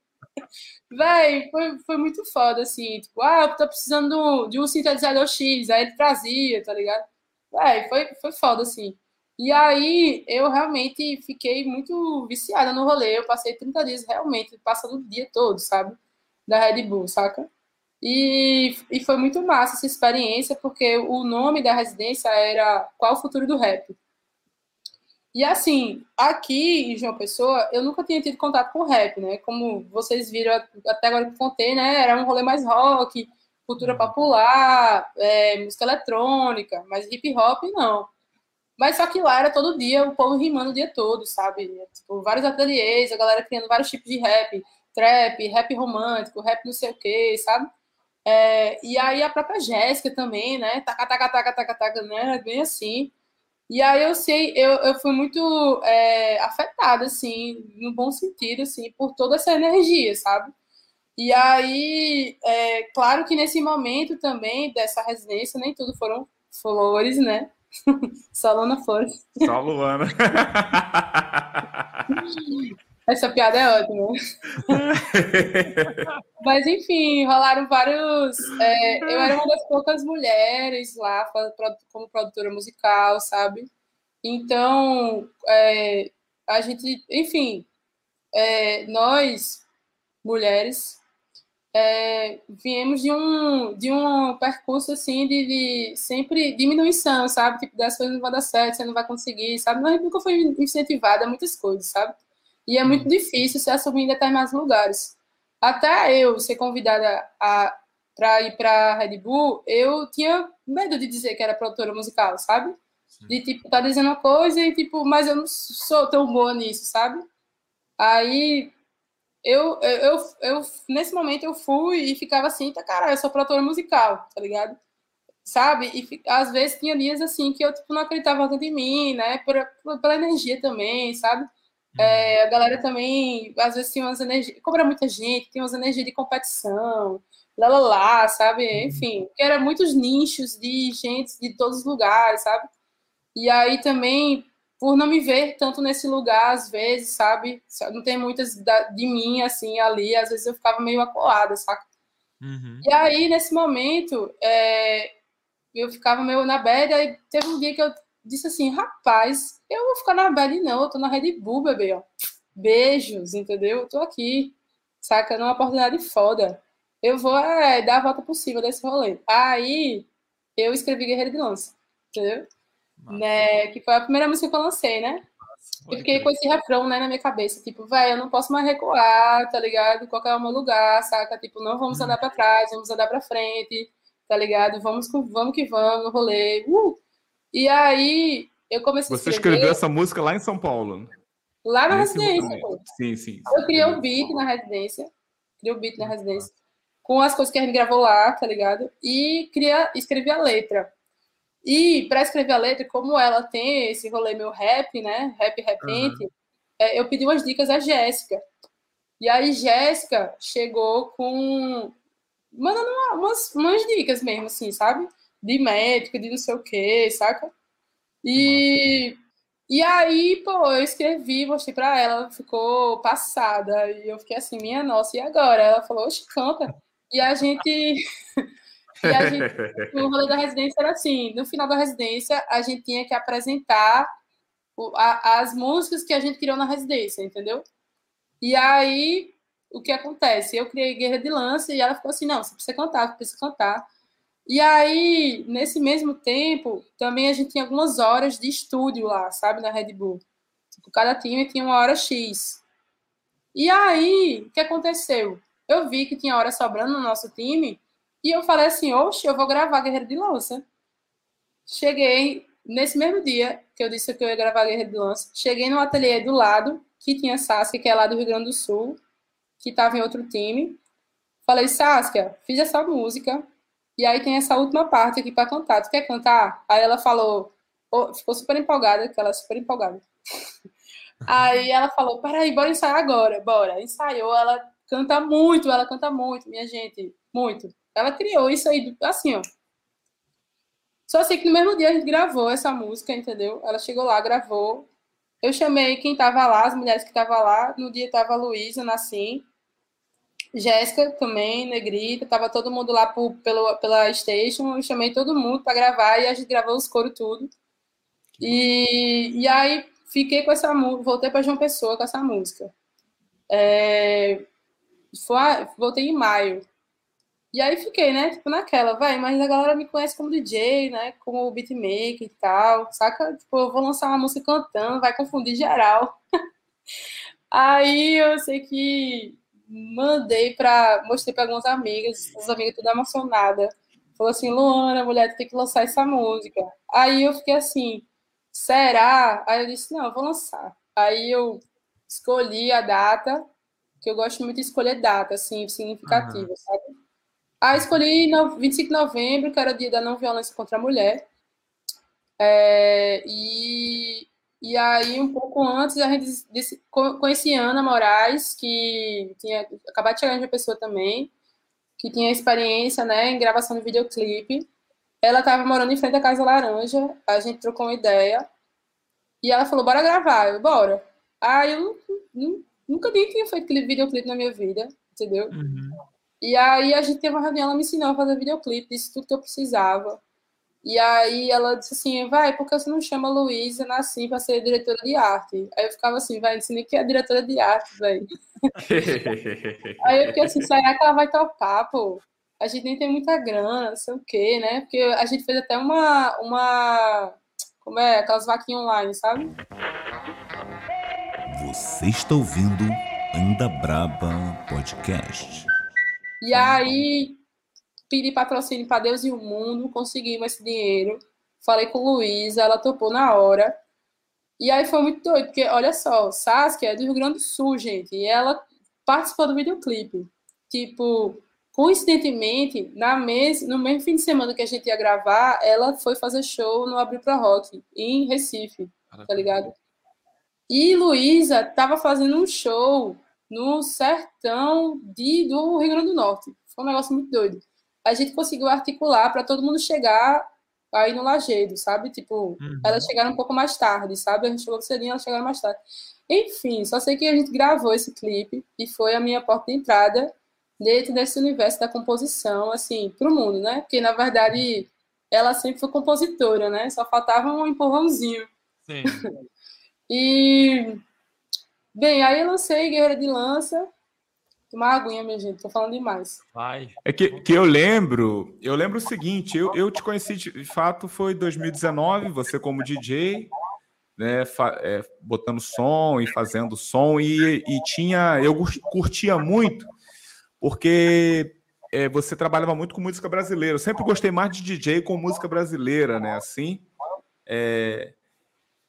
Véi, foi, foi muito foda, assim, tipo, ah, eu tô precisando de um sintetizador X, aí ele trazia, tá ligado? Véi, foi, foi foda, assim. E aí eu realmente fiquei muito viciada no rolê, eu passei 30 dias realmente passando o dia todo, sabe? Da Red Bull, saca? E, e foi muito massa essa experiência, porque o nome da residência era Qual o Futuro do Rap? E assim, aqui em João Pessoa, eu nunca tinha tido contato com rap, né? Como vocês viram até agora que contei, né? Era um rolê mais rock, cultura uhum. popular, é, música eletrônica, mas hip hop não. Mas só que lá era todo dia o povo rimando o dia todo, sabe? Tipo, vários ateliês, a galera criando vários tipos de rap, trap, rap romântico, rap não sei o quê, sabe? É, e aí a própria Jéssica também, né? Taca, taca, taca, taca, taca, né? Bem assim. E aí eu sei, eu, eu fui muito é, afetada, assim, no bom sentido, assim, por toda essa energia, sabe? E aí, é, claro que nesse momento também dessa residência, nem tudo foram flores, né? <laughs> Só Luana Flores. Só Luana. <laughs> Essa piada é ótima. <laughs> Mas, enfim, rolaram vários. É, eu era uma das poucas mulheres lá como produtora musical, sabe? Então, é, a gente, enfim, é, nós, mulheres, é, viemos de um, de um percurso assim de, de, sempre diminuição, sabe? Tipo, das coisas não vai dar certo, você não vai conseguir, sabe? Mas nunca foi incentivada a muitas coisas, sabe? E é muito uhum. difícil se assumir em determinados lugares. Até eu ser convidada a para ir para Red Bull, eu tinha medo de dizer que era produtora musical, sabe? Sim. De tipo tá dizendo uma coisa e tipo, mas eu não sou tão boa nisso, sabe? Aí eu, eu, eu, nesse momento eu fui e ficava assim, tá, cara, eu sou produtora musical, tá ligado? Sabe? E às vezes tinha dias assim que eu tipo, não acreditava tanto em mim, né? Por, pela energia também, sabe? É, a galera também, às vezes, tinha umas energias. Como era muita gente, tinha umas energias de competição, lá, lá, lá, sabe? Uhum. Enfim, era muitos nichos de gente de todos os lugares, sabe? E aí também por não me ver tanto nesse lugar, às vezes, sabe? Não tem muitas de mim, assim, ali, às vezes eu ficava meio acolada, saca? Uhum. E aí, nesse momento, é, eu ficava meio na bad, aí teve um dia que eu disse assim, rapaz, eu vou ficar na bad não, eu tô na Red Bull, bebê, ó. Beijos, entendeu? Eu tô aqui, saca? Numa oportunidade foda. Eu vou é, dar a volta por cima desse rolê. Aí, eu escrevi Guerreiro de Lança, entendeu? né? Que foi a primeira música que eu lancei, né? Eu fiquei com esse refrão, né, na minha cabeça, tipo, velho, eu não posso mais recuar, tá ligado? Qual é o meu lugar, saca? Tipo, não vamos andar para trás, vamos andar para frente, tá ligado? Vamos, vamos que vamos no rolê. Uh! E aí, eu comecei Você a escrever... escreveu essa música lá em São Paulo? Lá na Nesse residência. Sim, sim. Eu criei um beat na residência, criei um beat na residência, com as coisas que a gente gravou lá, tá ligado? E cria, escrevi a letra. E para escrever a letra, como ela tem esse rolê meu rap, né? Rap repente, uhum. é, eu pedi umas dicas à Jéssica. E aí Jéssica chegou com mandando umas, umas dicas mesmo, assim, sabe? De métrica, de não sei o quê, saca? E, e aí, pô, eu escrevi, mostrei pra ela, ela ficou passada. E eu fiquei assim, minha nossa, e agora? Ela falou, oxe, canta. E a gente. <laughs> E a gente, o rolê da residência era assim: no final da residência, a gente tinha que apresentar o, a, as músicas que a gente criou na residência, entendeu? E aí, o que acontece? Eu criei Guerra de Lança e ela ficou assim: não, você precisa cantar, você precisa cantar. E aí, nesse mesmo tempo, também a gente tinha algumas horas de estúdio lá, sabe, na Red Bull. Tipo, cada time tinha uma hora X. E aí, o que aconteceu? Eu vi que tinha hora sobrando no nosso time e eu falei assim, oxe, eu vou gravar Guerreiro de Lança. Cheguei, nesse mesmo dia que eu disse que eu ia gravar Guerreiro de Lança, cheguei no ateliê do lado, que tinha Saskia, que é lá do Rio Grande do Sul, que estava em outro time. Falei, Saskia, fiz essa música, e aí tem essa última parte aqui para cantar. Tu quer cantar? Aí ela falou, oh, ficou super empolgada, que ela é super empolgada. <laughs> aí ela falou, peraí, bora ensaiar agora, bora. Ensaiou, ela canta muito, ela canta muito, minha gente, muito. Ela criou isso aí, assim, ó. Só sei que no mesmo dia a gente gravou essa música, entendeu? Ela chegou lá, gravou. Eu chamei quem tava lá, as mulheres que estavam lá. No dia tava a Luísa, Nassim, Jéssica também, Negrita, tava todo mundo lá por, pelo, pela station. Eu chamei todo mundo para gravar e a gente gravou os coros tudo. E, e aí fiquei com essa música, voltei para João Pessoa com essa música. É, foi, voltei em maio. E aí fiquei, né, tipo, naquela, vai, mas a galera me conhece como DJ, né, como beatmaker e tal, saca? Tipo, eu vou lançar uma música cantando, vai confundir geral. <laughs> aí eu sei que mandei para mostrei para algumas amigas, as amigas tudo emocionada. Falou assim, Luana, mulher, tu tem que lançar essa música. Aí eu fiquei assim, será? Aí eu disse, não, eu vou lançar. Aí eu escolhi a data, que eu gosto muito de escolher data, assim, significativa, uhum. sabe? Aí escolhi no 25 de novembro, que era o dia da não violência contra a mulher. É, e, e aí, um pouco antes, a gente disse, conheci Ana Moraes, que tinha acabado de chegar de uma pessoa também, que tinha experiência né, em gravação de videoclipe. Ela estava morando em frente à Casa Laranja, a gente trocou uma ideia. E ela falou, bora gravar. Eu, bora. Aí eu nunca nem tinha feito aquele videoclipe na minha vida, entendeu? Uhum. E aí a gente teve uma reunião, ela me ensinou a fazer videoclipe, disse tudo que eu precisava. E aí ela disse assim, vai, por que você não chama Luísa Nassim para ser diretora de arte? Aí eu ficava assim, vai, nem que é diretora de arte, velho. <laughs> aí eu fiquei assim, será que ela vai topar, pô? A gente nem tem muita grana, não sei o quê, né? Porque a gente fez até uma, uma como é, aquelas vaquinhas online, sabe? Você está ouvindo Anda Braba Podcast. E aí pedi patrocínio para Deus e o mundo, conseguimos esse dinheiro. Falei com Luísa, ela topou na hora. E aí foi muito doido, porque olha só, Saskia é do Rio Grande do Sul, gente, e ela participou do videoclipe. Tipo, coincidentemente, na mes no mesmo fim de semana que a gente ia gravar, ela foi fazer show no Abril Pro Rock, em Recife, tá ligado? E Luísa tava fazendo um show no sertão de, do Rio Grande do Norte. Foi um negócio muito doido a gente conseguiu articular para todo mundo chegar aí no Lajeado, sabe? Tipo, uhum. elas chegaram um pouco mais tarde, sabe? A gente chegou cedinho, elas chegaram mais tarde. Enfim, só sei que a gente gravou esse clipe e foi a minha porta de entrada dentro desse universo da composição, assim, para o mundo, né? Porque, na verdade, ela sempre foi compositora, né? Só faltava um empurrãozinho. Sim. <laughs> e, bem, aí eu lancei Guerreira de Lança, uma aguinha, minha gente, tô falando demais. Vai. É que, que eu lembro, eu lembro o seguinte, eu, eu te conheci de fato foi 2019, você como DJ, né, fa, é, botando som e fazendo som, e, e tinha, eu curtia muito, porque é, você trabalhava muito com música brasileira. Eu sempre gostei mais de DJ com música brasileira, né? Assim, é,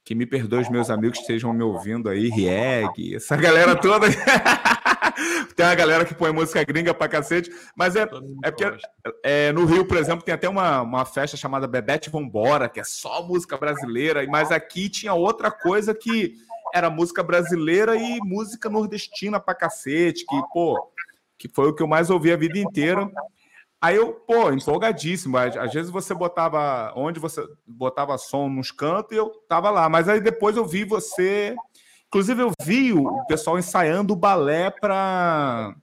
que me perdoe os meus amigos que estejam me ouvindo aí, Rieg, essa galera toda. <laughs> <laughs> tem uma galera que põe música gringa pra cacete, mas é, é porque é, no Rio, por exemplo, tem até uma, uma festa chamada Bebete Vambora, que é só música brasileira, mas aqui tinha outra coisa que era música brasileira e música nordestina pra cacete, que, pô, que foi o que eu mais ouvi a vida inteira. Aí eu, pô, empolgadíssimo. Às vezes você botava onde você botava som nos cantos e eu tava lá. Mas aí depois eu vi você Inclusive, eu vi o pessoal ensaiando o balé para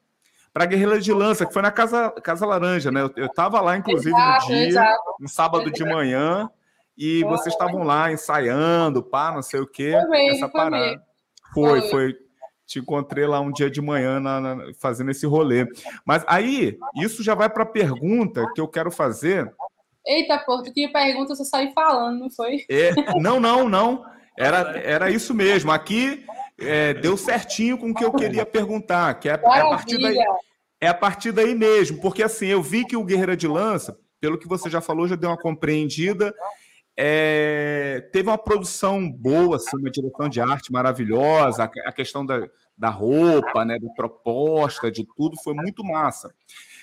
para Guerreira de Lança, que foi na Casa, Casa Laranja, né? Eu, eu tava lá, inclusive, exato, no dia, exato. no sábado de manhã, e foi, vocês estavam lá ensaiando, pá, não sei o quê, foi essa parada. Foi, foi, foi. Te encontrei lá um dia de manhã na, na, fazendo esse rolê. Mas aí, isso já vai para a pergunta que eu quero fazer. Eita, pô, tu tinha pergunta, você saiu falando, não foi? É, não, não, não. Era, era isso mesmo. Aqui é, deu certinho com o que eu queria perguntar, que é, é, a partir daí, é a partir daí mesmo, porque assim, eu vi que o Guerreira de Lança, pelo que você já falou, já deu uma compreendida. É, teve uma produção boa, assim, uma direção de arte maravilhosa, a, questão da, da roupa, né, da proposta, de tudo, foi muito massa.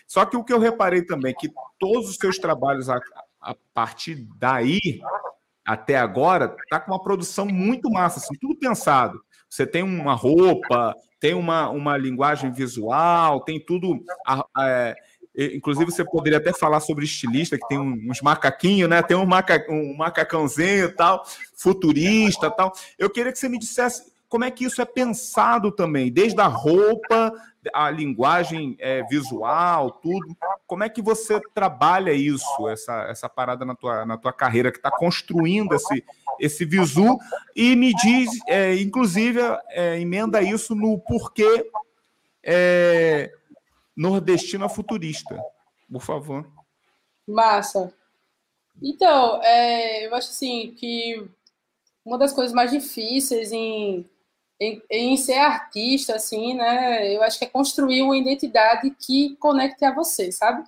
Só que o que eu reparei também, que todos os seus trabalhos a, a partir daí até agora está com uma produção muito massa, assim, tudo pensado. Você tem uma roupa, tem uma, uma linguagem visual, tem tudo. É, inclusive, você poderia até falar sobre estilista, que tem uns macaquinhos, né? Tem um, maca, um macacãozinho e tal, futurista tal. Eu queria que você me dissesse como é que isso é pensado também, desde a roupa, a linguagem é, visual, tudo. Como é que você trabalha isso, essa, essa parada na tua, na tua carreira, que está construindo esse, esse visu? E me diz, é, inclusive, é, emenda isso no porquê é, nordestina futurista, por favor. Massa. Então, é, eu acho assim que uma das coisas mais difíceis em em, em, ser artista, assim, né? Eu acho que é construir uma identidade que conecte a você, sabe?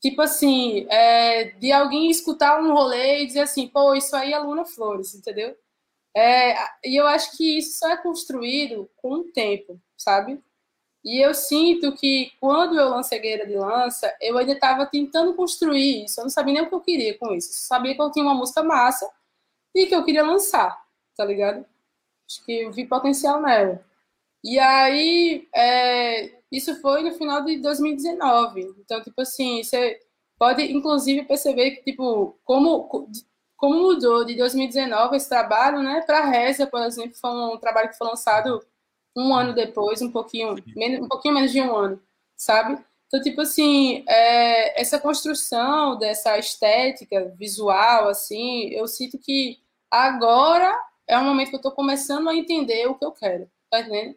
Tipo assim, é, de alguém escutar um rolê e dizer assim, pô, isso aí é Luna Flores, entendeu? É, e eu acho que isso só é construído com o tempo, sabe? E eu sinto que quando eu lancei Guerreira de Lança, eu ainda estava tentando construir isso. Eu não sabia nem o que eu queria com isso. Eu sabia que eu tinha uma música massa e que eu queria lançar, tá ligado? Acho que eu vi potencial nela. E aí, é, isso foi no final de 2019. Então, tipo assim, você pode, inclusive, perceber que, tipo, como, como mudou de 2019 esse trabalho, né, para Reza, por exemplo, foi um trabalho que foi lançado um ano depois, um pouquinho, menos, um pouquinho menos de um ano, sabe? Então, tipo assim, é, essa construção dessa estética visual, assim, eu sinto que agora é um momento que eu estou começando a entender o que eu quero, tá entendendo?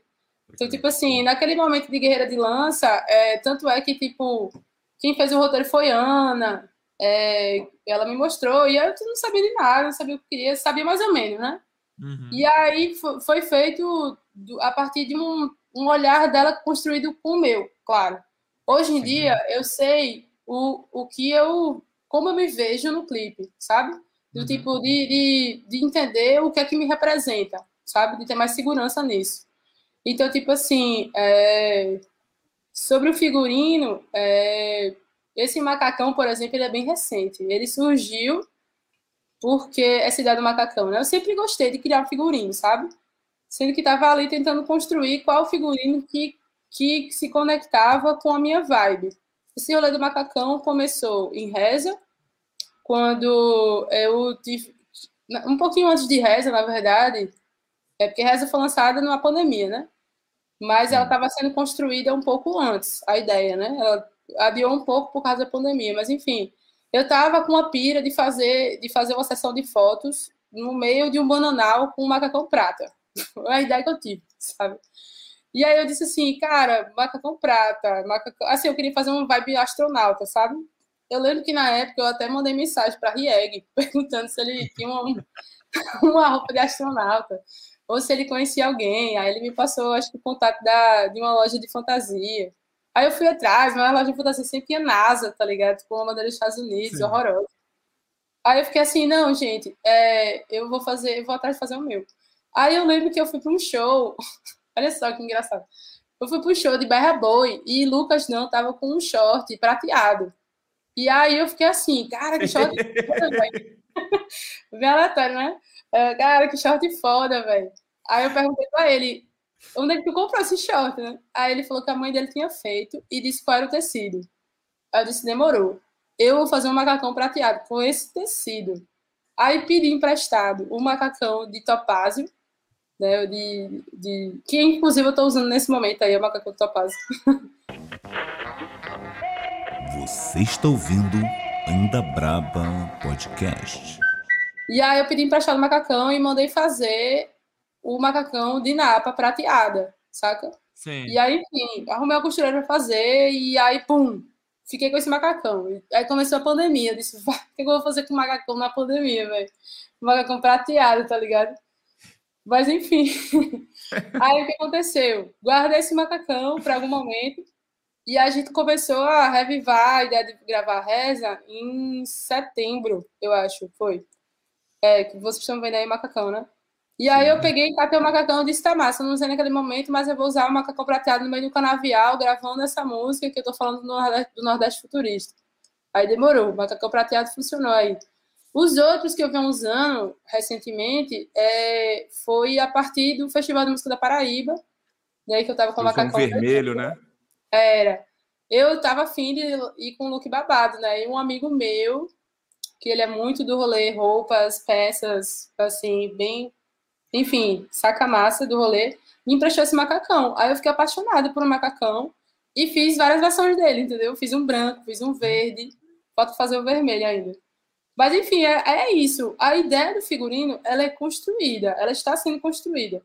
Então, tipo assim, naquele momento de Guerreira de Lança, é, tanto é que, tipo, quem fez o roteiro foi Ana, é, ela me mostrou, e eu não sabia de nada, não sabia o que queria, sabia mais ou menos, né? Uhum. E aí foi feito a partir de um, um olhar dela construído com o meu, claro. Hoje em Sim. dia, eu sei o, o que eu. como eu me vejo no clipe, sabe? Do uhum. tipo, de, de, de entender o que é que me representa, sabe? De ter mais segurança nisso. Então, tipo assim, é... sobre o figurino, é... esse macacão, por exemplo, ele é bem recente. Ele surgiu porque essa ideia do macacão, né? Eu sempre gostei de criar um figurino, sabe? Sendo que estava ali tentando construir qual figurino que que se conectava com a minha vibe. Esse rolê do macacão começou em Reza, quando eu tive. Um pouquinho antes de Reza, na verdade, é porque Reza foi lançada numa pandemia, né? Mas ela estava sendo construída um pouco antes, a ideia, né? Ela adiou um pouco por causa da pandemia, mas enfim. Eu estava com a pira de fazer, de fazer uma sessão de fotos no meio de um bananal com um macacão prata. Foi <laughs> a ideia que eu tive, sabe? E aí eu disse assim, cara, macacão prata, macacão... Assim, eu queria fazer uma vibe astronauta, sabe? Eu lembro que na época eu até mandei mensagem para Rieg, <laughs> perguntando se ele tinha uma, <laughs> uma roupa de astronauta, ou se ele conhecia alguém. Aí ele me passou, acho que, o contato da, de uma loja de fantasia. Aí eu fui atrás, mas a loja de fantasia sempre tinha NASA, tá ligado? Com uma bandeira dos Estados Unidos, Sim. horrorosa. Aí eu fiquei assim, não, gente, é, eu vou fazer, eu vou atrás de fazer o meu. Aí eu lembro que eu fui para um show <laughs> Olha só que engraçado. Eu fui pro show de Barra Boi e Lucas não tava com um short prateado. E aí eu fiquei assim, cara, que short foda, velho. <laughs> Bem aleatório, né? Uh, cara, que short foda, velho. Aí eu perguntei pra ele, onde é que tu comprou esse short, né? Aí ele falou que a mãe dele tinha feito e disse qual era o tecido. Aí eu disse, demorou. Eu vou fazer um macacão prateado com esse tecido. Aí pedi emprestado o um macacão de topázio, né? De, de, que inclusive eu estou usando nesse momento aí, é o macacão do topázio. <laughs> Você está ouvindo Anda Braba Podcast. E aí eu pedi emprestado o macacão e mandei fazer o macacão de napa prateada, saca? Sim. E aí, enfim, arrumei a costureira para fazer e aí, pum, fiquei com esse macacão. Aí começou a pandemia, eu disse, o que eu vou fazer com macacão na pandemia, velho? Macacão prateado, tá ligado? Mas enfim. <laughs> Aí o que aconteceu? Guardei esse macacão para algum momento e a gente começou a revivar a ideia de gravar a reza em setembro, eu acho, foi. É, que vocês estão vendo aí macacão, né? E aí eu peguei, catei o macacão e disse, tá massa, não usei naquele momento, mas eu vou usar o macacão prateado no meio do canavial, gravando essa música que eu tô falando do Nordeste, do Nordeste Futurista. Aí demorou, o macacão prateado funcionou aí. Os outros que eu venho usando recentemente é, foi a partir do Festival de Música da Paraíba, né, que eu tava com o macacão vermelho, né? Era. Eu tava afim de ir com look babado, né? E um amigo meu, que ele é muito do rolê, roupas, peças, assim, bem, enfim, saca massa do rolê, me emprestou esse macacão. Aí eu fiquei apaixonada por um macacão e fiz várias versões dele, entendeu? Fiz um branco, fiz um verde, falta fazer o vermelho ainda. Mas, enfim, é, é, isso. A ideia do figurino, ela é construída, ela está sendo construída.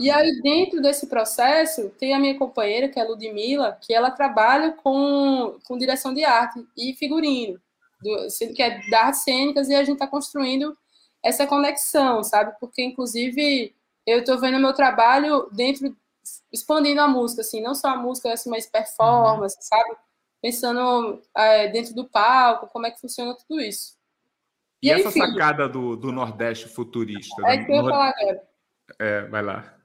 E aí, dentro desse processo, tem a minha companheira, que é a Ludmilla, que ela trabalha com, com direção de arte e figurino, do, sendo que é da artes cênicas, e a gente está construindo essa conexão, sabe? Porque, inclusive, eu estou vendo meu trabalho dentro, expandindo a música, assim, não só a música, assim, mas performance, uhum. sabe? Pensando é, dentro do palco, como é que funciona tudo isso. E, e essa enfim, sacada do, do Nordeste futurista? É né? que eu ia falar agora. É, vai lá.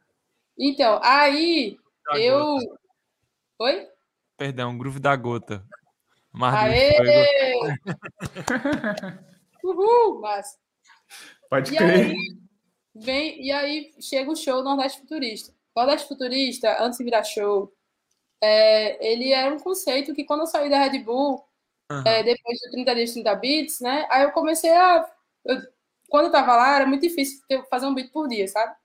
Então, aí da eu. Gota. Oi? Perdão, groove da gota. Aê! <laughs> Uhul, mas. Pode e crer. Aí, vem, e aí chega o show Nordeste Futurista. Nordeste Futurista, antes de virar show, é, ele era um conceito que quando eu saí da Red Bull, Uhum. É, depois de 30 dias, 30 bits, né? Aí eu comecei a. Eu, quando eu tava lá, era muito difícil fazer um beat por dia, sabe?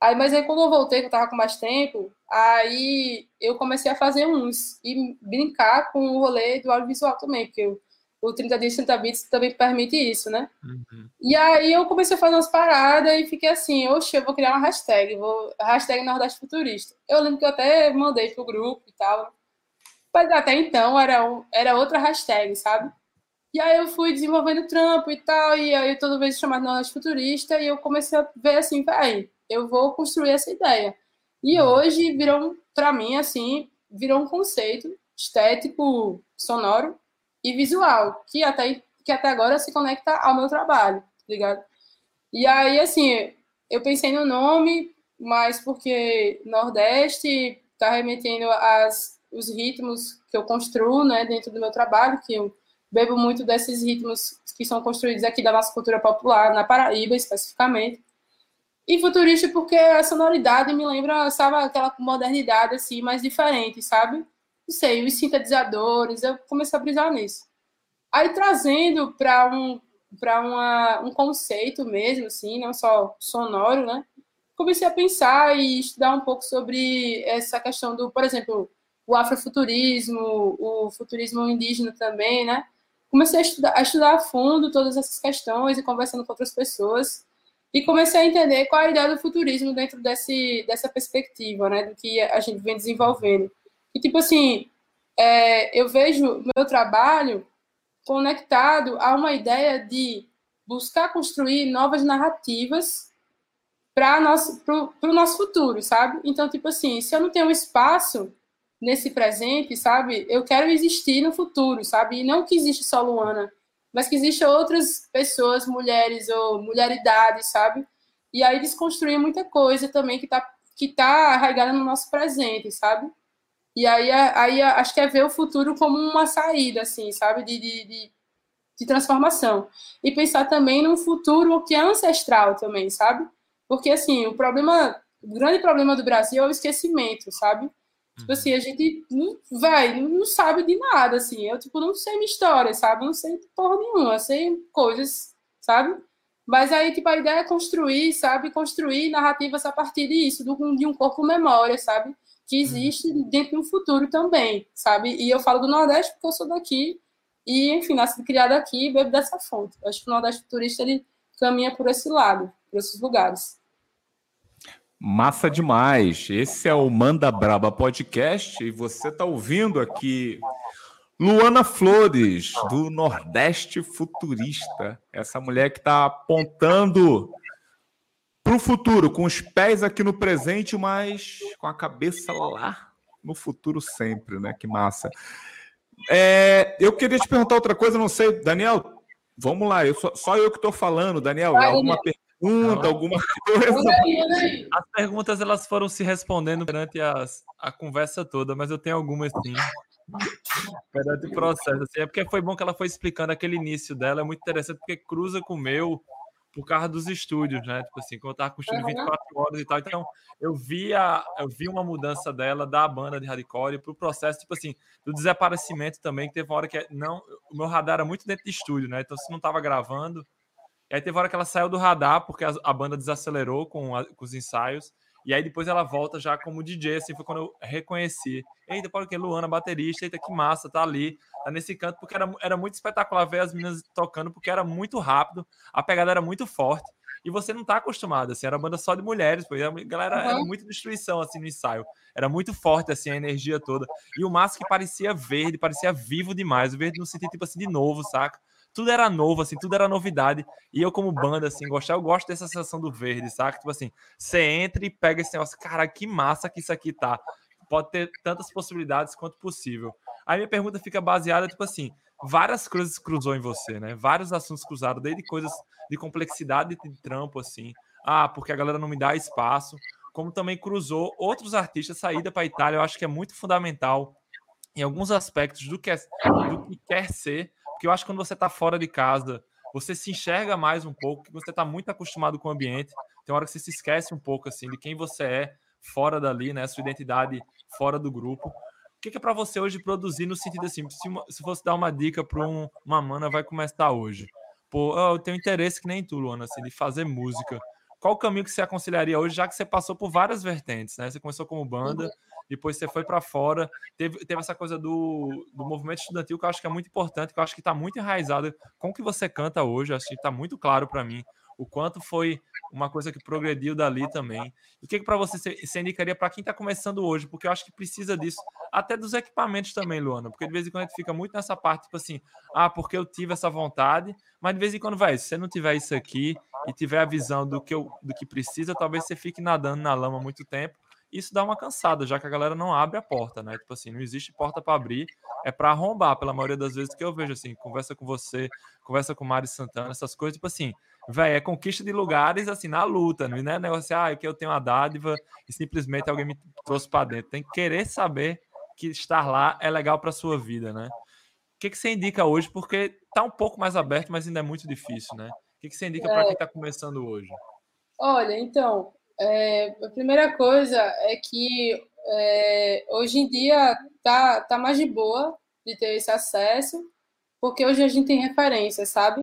Aí, mas aí quando eu voltei, que eu tava com mais tempo, aí eu comecei a fazer uns e brincar com o rolê do audiovisual também, porque eu o 30 dias 30 bits também permite isso, né? Uhum. E aí eu comecei a fazer umas paradas e fiquei assim, oxe, eu vou criar uma hashtag, vou hashtag Nordeste Futurista. Eu lembro que eu até mandei pro grupo e tal. Mas até então era, um, era outra hashtag, sabe? E aí eu fui desenvolvendo trampo e tal, e aí toda vez chamado Nordeste Futurista, e eu comecei a ver assim, vai, eu vou construir essa ideia. E uhum. hoje virou, para mim, assim, virou um conceito estético, sonoro, e visual, que até, que até agora se conecta ao meu trabalho, tá ligado? E aí, assim, eu pensei no nome, mas porque Nordeste está remetendo às os ritmos que eu construo, né, dentro do meu trabalho, que eu bebo muito desses ritmos que são construídos aqui da nossa cultura popular, na Paraíba especificamente. E futurista porque a sonoridade me lembra, sabe, aquela modernidade assim, mais diferente, sabe? não sei, os sintetizadores, eu comecei a brisar nisso. Aí trazendo para um para um conceito mesmo, assim, não só sonoro, né? Comecei a pensar e estudar um pouco sobre essa questão do, por exemplo, o afrofuturismo, o futurismo indígena também, né? Comecei a estudar, a estudar a fundo todas essas questões e conversando com outras pessoas e comecei a entender qual é a ideia do futurismo dentro desse, dessa perspectiva, né? Do que a gente vem desenvolvendo. E, tipo assim, é, eu vejo meu trabalho conectado a uma ideia de buscar construir novas narrativas para o nosso futuro, sabe? Então, tipo assim, se eu não tenho espaço nesse presente, sabe? Eu quero existir no futuro, sabe? E não que existe só Luana, mas que existam outras pessoas, mulheres ou mulheridades, sabe? E aí desconstruir muita coisa também que está que tá arraigada no nosso presente, sabe? E aí, aí acho que é ver o futuro como uma saída, assim, sabe? De, de, de, de transformação. E pensar também num futuro que é ancestral também, sabe? Porque, assim, o problema, o grande problema do Brasil é o esquecimento, sabe? Tipo assim, a gente não, vai, não sabe de nada, assim. Eu, tipo, não sei minha história, sabe? Não sei porra nenhuma, sei coisas, sabe? Mas aí, tipo, a ideia é construir, sabe? Construir narrativas a partir disso, de um corpo memória, sabe? que existe dentro do futuro também, sabe? E eu falo do Nordeste porque eu sou daqui e, enfim, nasci criada aqui e bebo dessa fonte. Eu acho que o Nordeste Futurista, ele caminha por esse lado, por esses lugares. Massa demais. Esse é o Manda Braba Podcast e você está ouvindo aqui Luana Flores, do Nordeste Futurista. Essa mulher que está apontando para o futuro, com os pés aqui no presente, mas com a cabeça lá no futuro sempre, né? Que massa. É, eu queria te perguntar outra coisa, não sei, Daniel, vamos lá, eu só, só eu que estou falando, Daniel, Vai, alguma pergunta, não. alguma coisa? As perguntas elas foram se respondendo durante as, a conversa toda, mas eu tenho algumas sim. Durante o processo, assim, é porque foi bom que ela foi explicando aquele início dela, é muito interessante porque cruza com o meu, por causa dos estúdios, né? Tipo assim, quando eu tava construindo 24 horas e tal. Então, eu vi, a, eu vi uma mudança dela da banda de hardcore pro processo, tipo assim, do desaparecimento também, que teve uma hora que não, o meu radar era muito dentro de estúdio, né? Então, se não tava gravando. E aí teve hora que ela saiu do radar porque a, a banda desacelerou com, a, com os ensaios. E aí depois ela volta já como DJ, assim, foi quando eu reconheci. Eita, porque Luana, baterista, eita, que massa, tá ali, tá nesse canto, porque era, era muito espetacular ver as meninas tocando, porque era muito rápido, a pegada era muito forte, e você não tá acostumado, assim, era banda só de mulheres, pô, a galera uhum. era muita destruição, assim, no ensaio, era muito forte, assim, a energia toda, e o massa que parecia verde, parecia vivo demais, o verde no sentido, tipo assim, de novo, saca? Tudo era novo, assim, tudo era novidade. E eu, como banda, assim, gostar, eu gosto dessa sensação do verde, saca? Tipo assim, você entra e pega esse negócio, cara, que massa que isso aqui tá. Pode ter tantas possibilidades quanto possível. Aí minha pergunta fica baseada, tipo assim, várias coisas cruzou em você, né? Vários assuntos cruzaram, desde coisas de complexidade de trampo, assim. Ah, porque a galera não me dá espaço. Como também cruzou outros artistas, saída para Itália, eu acho que é muito fundamental em alguns aspectos do que, é, do que quer ser porque eu acho que quando você está fora de casa, você se enxerga mais um pouco, porque você está muito acostumado com o ambiente. Tem hora que você se esquece um pouco assim de quem você é fora dali, né? Sua identidade fora do grupo. O que, é para você hoje produzir no sentido assim, se, uma, se fosse dar uma dica para um, uma mana vai começar hoje. Pô, eu tenho interesse que nem tu, Luana, assim, de fazer música. qual o caminho que você aconselharia hoje, já que você passou por várias vertentes, né? Você começou como banda, depois você foi para fora, teve, teve essa coisa do, do movimento estudantil que eu acho que é muito importante, que eu acho que está muito enraizado com o que você canta hoje, acho que está muito claro para mim o quanto foi uma coisa que progrediu dali também. O que, que para você você indicaria para quem está começando hoje? Porque eu acho que precisa disso, até dos equipamentos também, Luana, porque de vez em quando a gente fica muito nessa parte, tipo assim, ah, porque eu tive essa vontade, mas de vez em quando, vai, se você não tiver isso aqui e tiver a visão do que, eu, do que precisa, talvez você fique nadando na lama muito tempo isso dá uma cansada, já que a galera não abre a porta, né? Tipo assim, não existe porta para abrir, é para arrombar, pela maioria das vezes que eu vejo, assim, conversa com você, conversa com Mari Santana, essas coisas, tipo assim, velho, é conquista de lugares, assim, na luta, não é negócio, ah, que eu tenho uma dádiva e simplesmente alguém me trouxe para dentro. Tem que querer saber que estar lá é legal para sua vida, né? O que, que você indica hoje? Porque tá um pouco mais aberto, mas ainda é muito difícil, né? O que, que você indica é... para quem está começando hoje? Olha, então, é, a primeira coisa é que é, hoje em dia tá, tá mais de boa de ter esse acesso, porque hoje a gente tem referência, sabe?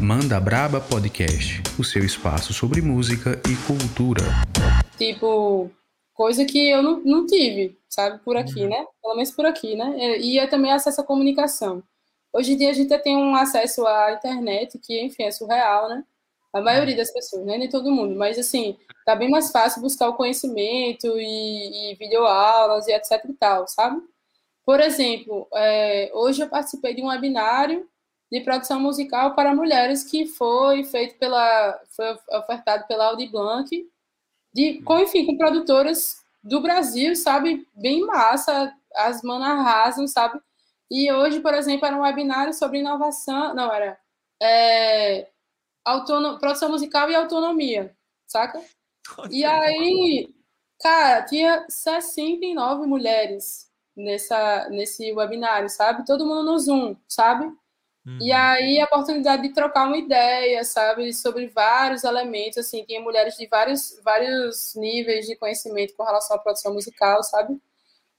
Manda Braba Podcast, o seu espaço sobre música e cultura. Tipo, coisa que eu não, não tive, sabe, por aqui, uhum. né? Pelo menos por aqui, né? E é também acesso à comunicação. Hoje em dia a gente tem um acesso à internet que, enfim, é surreal, né? A maioria das pessoas, né? Nem todo mundo, mas assim, tá bem mais fácil buscar o conhecimento e, e videoaulas e etc e tal, sabe? Por exemplo, é, hoje eu participei de um webinário de produção musical para mulheres que foi feito pela, foi ofertado pela Audi Blanc, de, com, enfim, com produtoras do Brasil, sabe? Bem massa, as manas arrasam, sabe? E hoje, por exemplo, era um webinário sobre inovação, não, era é, autonom... produção musical e autonomia, saca? E aí, cara, tinha 69 mulheres nessa, nesse webinário, sabe? Todo mundo no Zoom, sabe? Uhum. E aí a oportunidade de trocar uma ideia, sabe, sobre vários elementos, assim, tinha mulheres de vários, vários níveis de conhecimento com relação à produção musical, sabe?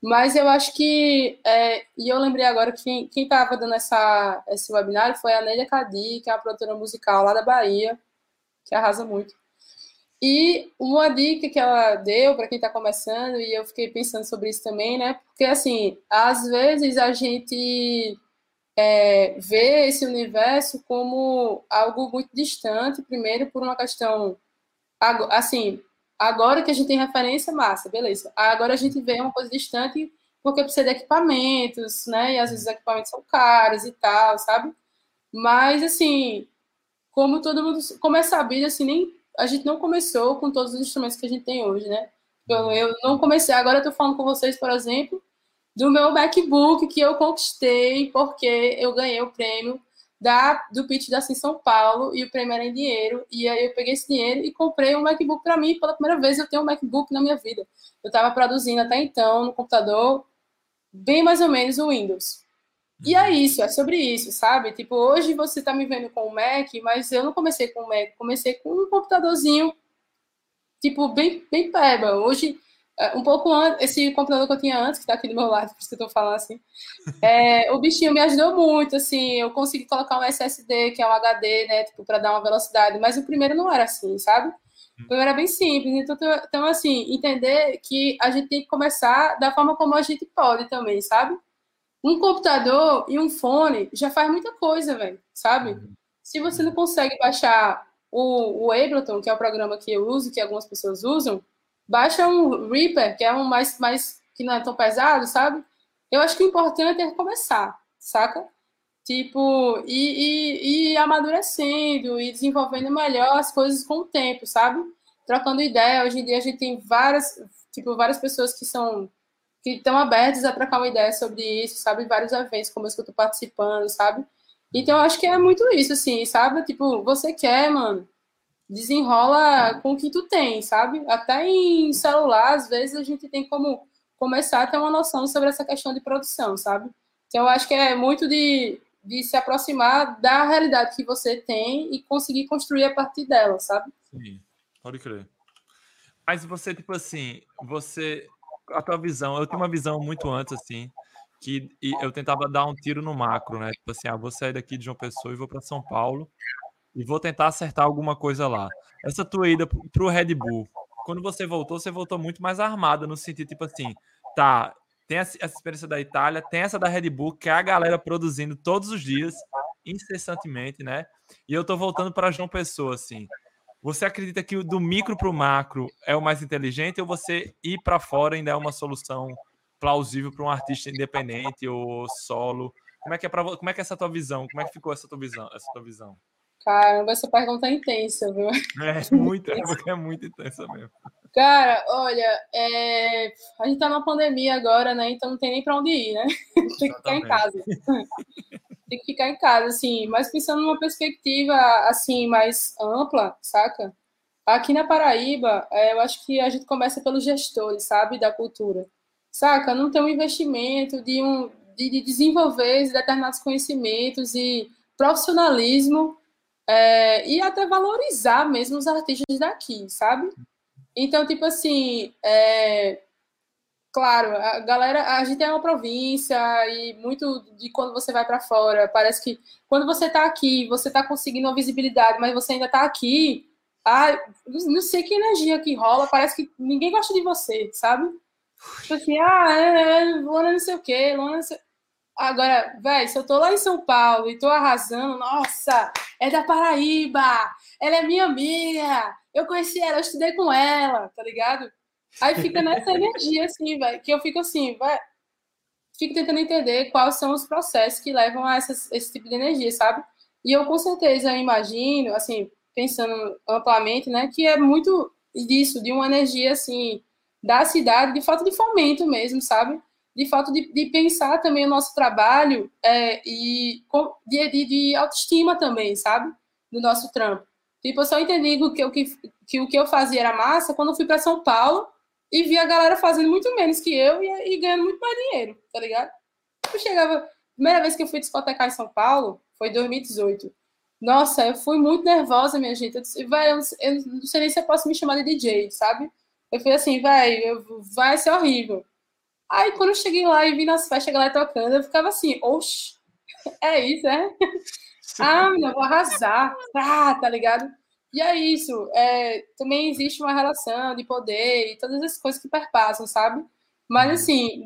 Mas eu acho que, é, e eu lembrei agora que quem estava dando essa, esse webinário foi a Nélia Cadi, que é uma produtora musical lá da Bahia, que arrasa muito. E uma dica que ela deu para quem está começando, e eu fiquei pensando sobre isso também, né? Porque, assim, às vezes a gente é, vê esse universo como algo muito distante, primeiro por uma questão, assim, Agora que a gente tem referência, massa, beleza. Agora a gente vê uma coisa distante porque precisa de equipamentos, né? E às vezes os equipamentos são caros e tal, sabe? Mas, assim, como todo mundo, como é sabido, assim, nem, a gente não começou com todos os instrumentos que a gente tem hoje, né? Eu, eu não comecei, agora eu tô falando com vocês, por exemplo, do meu MacBook que eu conquistei porque eu ganhei o prêmio da, do pitch da Sim São Paulo e o prêmio era em dinheiro. E aí eu peguei esse dinheiro e comprei um MacBook para mim. Pela primeira vez eu tenho um MacBook na minha vida. Eu estava produzindo até então no computador, bem mais ou menos o Windows. E é isso, é sobre isso, sabe? Tipo, hoje você está me vendo com o Mac, mas eu não comecei com o Mac, comecei com um computadorzinho, tipo, bem, bem peba. Hoje um pouco antes, esse computador que eu tinha antes, que está aqui do meu lado, <laughs> por isso que eu estou falando assim, é, o bichinho me ajudou muito, assim, eu consegui colocar um SSD, que é um HD, né, tipo, para dar uma velocidade, mas o primeiro não era assim, sabe? O primeiro era bem simples, então, então, assim, entender que a gente tem que começar da forma como a gente pode também, sabe? Um computador e um fone já faz muita coisa, velho, sabe? Se você não consegue baixar o, o Ableton, que é o programa que eu uso, que algumas pessoas usam, baixa um Reaper, que é um mais, mais que não é tão pesado, sabe? Eu acho que o importante é começar, saca? Tipo, e, e, e amadurecendo e desenvolvendo melhor as coisas com o tempo, sabe? Trocando ideia. Hoje em dia a gente tem várias, tipo, várias pessoas que são que estão abertas a trocar uma ideia sobre isso, sabe? Vários eventos como esse que eu tô participando, sabe? Então, eu acho que é muito isso, assim, sabe? Tipo, você quer, mano, desenrola com o que tu tem, sabe? Até em celular, às vezes a gente tem como começar a ter uma noção sobre essa questão de produção, sabe? Então, eu acho que é muito de, de se aproximar da realidade que você tem e conseguir construir a partir dela, sabe? Sim, pode crer. Mas você, tipo assim, você. A tua visão, eu tenho uma visão muito antes, assim, que eu tentava dar um tiro no macro, né? Tipo assim, ah, vou sair daqui de João Pessoa e vou para São Paulo e vou tentar acertar alguma coisa lá. Essa tua ida pro Red Bull, quando você voltou, você voltou muito mais armada, no sentido, tipo assim, tá, tem essa experiência da Itália, tem essa da Red Bull, que é a galera produzindo todos os dias, incessantemente, né? E eu tô voltando para João Pessoa, assim. Você acredita que do micro para o macro é o mais inteligente ou você ir para fora ainda é uma solução plausível para um artista independente ou solo? Como é que é para como é que é essa tua visão? Como é que ficou essa tua visão? Essa tua visão? Caramba, essa pergunta é intensa, viu? É muito, <laughs> é muito intensa mesmo. Cara, olha, é... a gente tá numa pandemia agora, né? Então não tem nem para onde ir, né? <laughs> tem que ficar em casa. <laughs> tem que ficar em casa, assim. Mas pensando numa perspectiva, assim, mais ampla, saca? Aqui na Paraíba, é, eu acho que a gente começa pelos gestores, sabe? Da cultura. Saca? Não tem um investimento de, um, de, de desenvolver determinados conhecimentos e profissionalismo é, e até valorizar mesmo os artistas daqui, sabe? Então, tipo assim, é, claro, a galera, a gente é uma província e muito de quando você vai para fora, parece que quando você está aqui, você está conseguindo uma visibilidade, mas você ainda está aqui, ah, não sei que energia que rola, parece que ninguém gosta de você, sabe? Tipo assim, ah, é, é, Luana não sei o quê, Luana não sei... Agora, velho, se eu tô lá em São Paulo e tô arrasando, nossa, é da Paraíba, ela é minha amiga, eu conheci ela, eu estudei com ela, tá ligado? Aí fica nessa <laughs> energia, assim, velho, que eu fico assim, vai, fico tentando entender quais são os processos que levam a essas, esse tipo de energia, sabe? E eu com certeza imagino, assim, pensando amplamente, né, que é muito disso, de uma energia, assim, da cidade, de falta de fomento mesmo, sabe? De falta de, de pensar também o nosso trabalho é, e de, de, de autoestima também, sabe? Do nosso trampo. Tipo, eu só entendi que, que, que o que eu fazia era massa quando eu fui para São Paulo e vi a galera fazendo muito menos que eu e, e ganhando muito mais dinheiro, tá ligado? Eu chegava. Primeira vez que eu fui discotecar em São Paulo foi em 2018. Nossa, eu fui muito nervosa, minha gente. Eu, disse, eu, eu não sei nem se eu posso me chamar de DJ, sabe? Eu fui assim, vai, vai ser horrível. Aí quando eu cheguei lá e vi nas festas a galera tocando, eu ficava assim, oxe, <laughs> é isso, é? <laughs> ah, menina, vou arrasar. Ah, tá ligado? E é isso. É, também existe uma relação de poder e todas as coisas que perpassam, sabe? Mas, uhum. assim,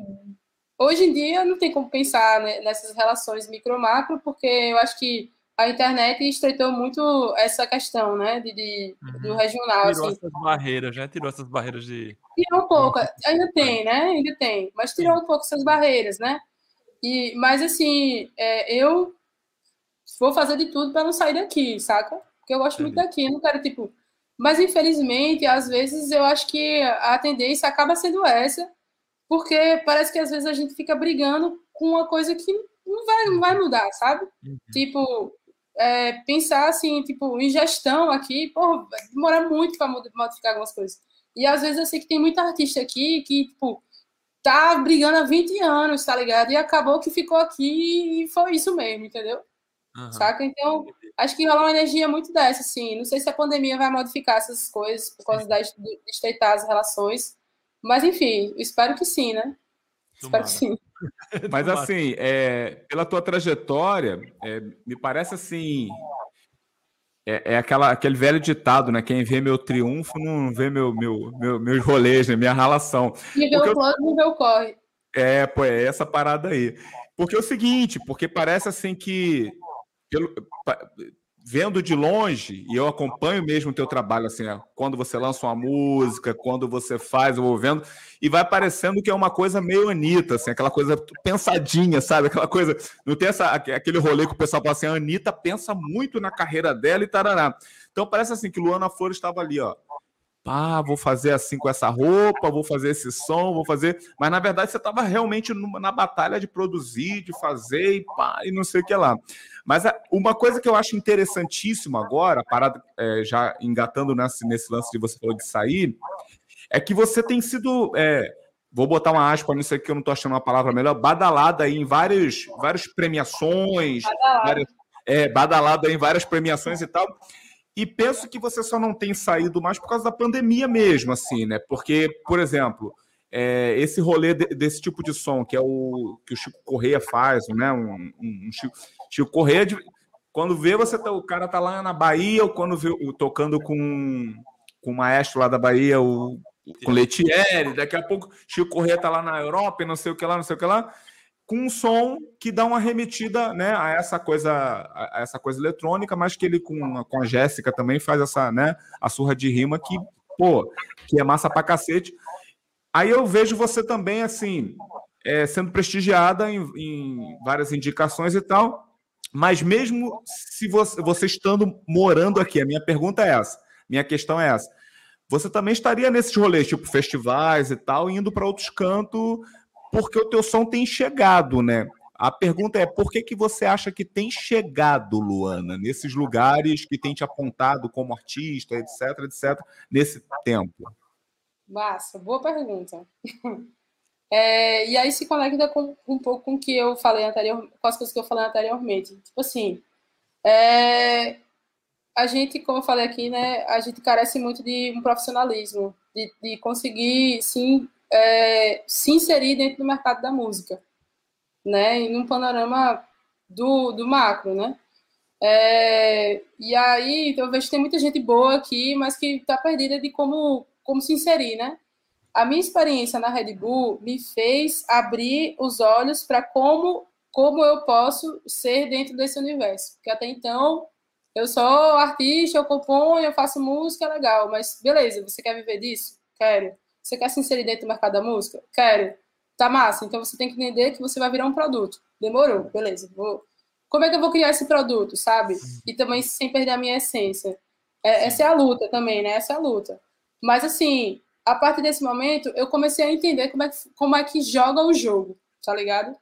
hoje em dia não tem como pensar né, nessas relações micro-macro, porque eu acho que a internet estreitou muito essa questão, né, de, de uhum. do regional. Tirou assim. essas barreiras, né? Tirou essas barreiras de... Tirou um pouco. Ainda tem, né? Ainda tem. Mas tirou um pouco essas barreiras, né? E, mas, assim, é, eu vou fazer de tudo para não sair daqui, saca? Porque eu gosto muito daqui, eu não quero, tipo. Mas, infelizmente, às vezes eu acho que a tendência acaba sendo essa, porque parece que às vezes a gente fica brigando com uma coisa que não vai, não vai mudar, sabe? Uhum. Tipo, é, pensar assim, tipo, em gestão aqui, pô, vai demorar muito para modificar algumas coisas. E às vezes eu sei que tem muita artista aqui que, tipo, tá brigando há 20 anos, tá ligado? E acabou que ficou aqui e foi isso mesmo, entendeu? Uhum. Saca? Então, acho que rola uma energia muito dessa, assim. Não sei se a pandemia vai modificar essas coisas por causa de estreitar as relações. Mas, enfim, espero que sim, né? Espero que sim. <laughs> Mas, assim, é, pela tua trajetória, é, me parece assim. É, é, aquela, aquele velho ditado, né? Quem vê meu triunfo não vê meu, meu, meu, meus rolês, né? minha relação. E vê o plano, não vê o corre. É, pô, é essa parada aí. Porque é o seguinte, porque parece assim que pelo, vendo de longe, e eu acompanho mesmo o teu trabalho, assim, né? quando você lança uma música, quando você faz, eu vou vendo, e vai parecendo que é uma coisa meio Anitta, assim, aquela coisa pensadinha, sabe? Aquela coisa, não tem essa, aquele rolê que o pessoal fala assim, a Anitta pensa muito na carreira dela e tarará. Então parece assim que Luana Flores estava ali, ó, pá, vou fazer assim com essa roupa, vou fazer esse som, vou fazer. Mas na verdade você estava realmente na batalha de produzir, de fazer e pá, e não sei o que lá. Mas uma coisa que eu acho interessantíssimo agora, parada, é, já engatando nesse, nesse lance de você falou de sair, é que você tem sido. É, vou botar uma aspa nisso aqui que eu não estou achando uma palavra melhor, badalada aí em várias, várias premiações, badalada. Várias, é, badalada em várias premiações e tal. E penso que você só não tem saído mais por causa da pandemia mesmo, assim, né? Porque, por exemplo, é, esse rolê de, desse tipo de som, que é o que o Chico Correia faz, né? Um, um, um Chico, Chico Correia, Quando vê, você tá, o cara tá lá na Bahia, ou quando vê tocando com, com o maestro lá da Bahia, o, com Letieri, daqui a pouco Chico Corrêa tá lá na Europa e não sei o que lá, não sei o que lá, com um som que dá uma remetida né, a essa coisa a essa coisa eletrônica, mas que ele com, com a Jéssica também faz essa, né, a surra de rima que, pô, que é massa pra cacete. Aí eu vejo você também, assim, é, sendo prestigiada em, em, várias indicações e tal. Mas mesmo se você, você estando morando aqui, a minha pergunta é essa, minha questão é essa. Você também estaria nesses rolês, tipo festivais e tal, indo para outros cantos, porque o teu som tem chegado, né? A pergunta é por que, que você acha que tem chegado, Luana, nesses lugares que tem te apontado como artista, etc, etc, nesse tempo? Massa, boa pergunta. <laughs> É, e aí se conecta com, um pouco com o que eu falei anterior, com as coisas que eu falei anteriormente. Tipo assim, é, a gente, como eu falei aqui, né, a gente carece muito de um profissionalismo, de, de conseguir sim, é, se inserir dentro do mercado da música, né, em um panorama do, do macro, né. É, e aí, então, eu vejo que tem muita gente boa aqui, mas que está perdida de como, como se inserir, né? A minha experiência na Red Bull me fez abrir os olhos para como, como eu posso ser dentro desse universo. Porque até então, eu sou artista, eu componho, eu faço música, é legal. Mas beleza, você quer viver disso? Quero. Você quer se inserir dentro do mercado da música? Quero. Tá massa. Então você tem que entender que você vai virar um produto. Demorou, beleza. Vou... Como é que eu vou criar esse produto, sabe? E também sem perder a minha essência. É, essa é a luta também, né? Essa é a luta. Mas assim, a partir desse momento, eu comecei a entender como é, que, como é que joga o jogo, tá ligado?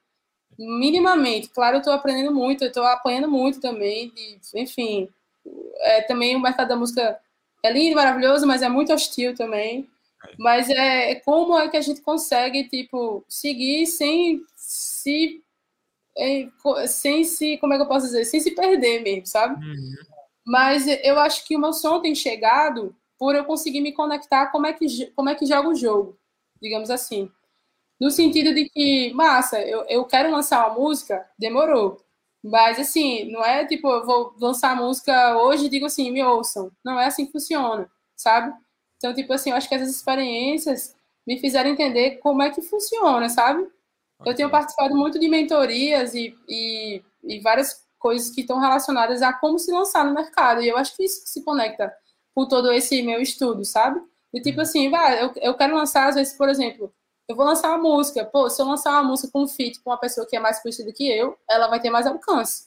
Minimamente. Claro, eu tô aprendendo muito, eu tô apanhando muito também, e, enfim. É, também o mercado da música é lindo, maravilhoso, mas é muito hostil também. Mas é, é como é que a gente consegue, tipo, seguir sem se é, sem se, como é que eu posso dizer, sem se perder mesmo, sabe? Uhum. Mas eu acho que o meu som tem chegado por eu conseguir me conectar como é que, como é que joga o jogo, digamos assim. No sentido de que, massa, eu, eu quero lançar uma música, demorou. Mas, assim, não é tipo, eu vou lançar a música hoje e digo assim, me ouçam. Não é assim que funciona, sabe? Então, tipo assim, eu acho que essas experiências me fizeram entender como é que funciona, sabe? Eu tenho participado muito de mentorias e, e, e várias coisas que estão relacionadas a como se lançar no mercado. E eu acho que isso se conecta por todo esse meu estudo, sabe? E tipo uhum. assim, vai, eu, eu quero lançar, às vezes, por exemplo, eu vou lançar uma música, pô, se eu lançar uma música com um feat com uma pessoa que é mais conhecida que eu, ela vai ter mais alcance.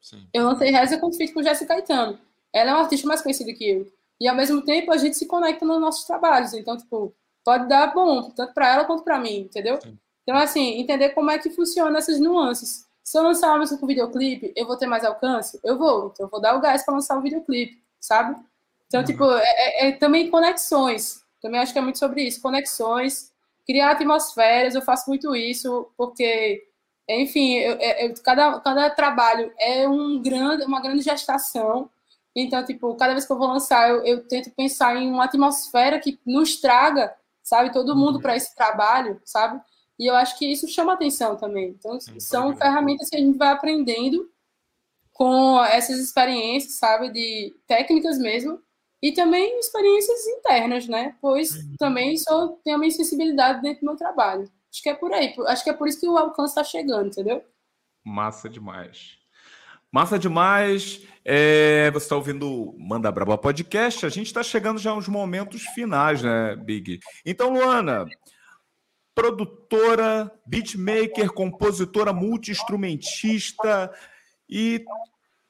Sim. Eu lancei Reza com feat com Jéssica Caetano. Ela é uma artista mais conhecida que eu. E ao mesmo tempo a gente se conecta nos nossos trabalhos. Então, tipo, pode dar bom, tanto para ela quanto para mim, entendeu? Sim. Então, assim, entender como é que funciona essas nuances. Se eu lançar uma música com videoclipe, eu vou ter mais alcance? Eu vou. Então, eu vou dar o gás para lançar um videoclipe, sabe? Então, tipo, é, é, é, também conexões. Também acho que é muito sobre isso, conexões, criar atmosferas. Eu faço muito isso porque, enfim, eu, eu, é, é, cada, cada trabalho é um grande, uma grande gestação. Então, tipo, cada vez que eu vou lançar, eu, eu tento pensar em uma atmosfera que nos traga, sabe, todo mundo uhum. para esse trabalho, sabe? E eu acho que isso chama atenção também. Então, são ferramentas que a gente vai aprendendo com essas experiências, sabe, de técnicas mesmo, e também experiências internas, né? Pois uhum. também sou, tenho a minha sensibilidade dentro do meu trabalho. Acho que é por aí. Acho que é por isso que o alcance está chegando, entendeu? Massa demais. Massa demais. É, você está ouvindo o Manda Braba Podcast. A gente está chegando já aos momentos finais, né, Big? Então, Luana, produtora, beatmaker, compositora, multi-instrumentista e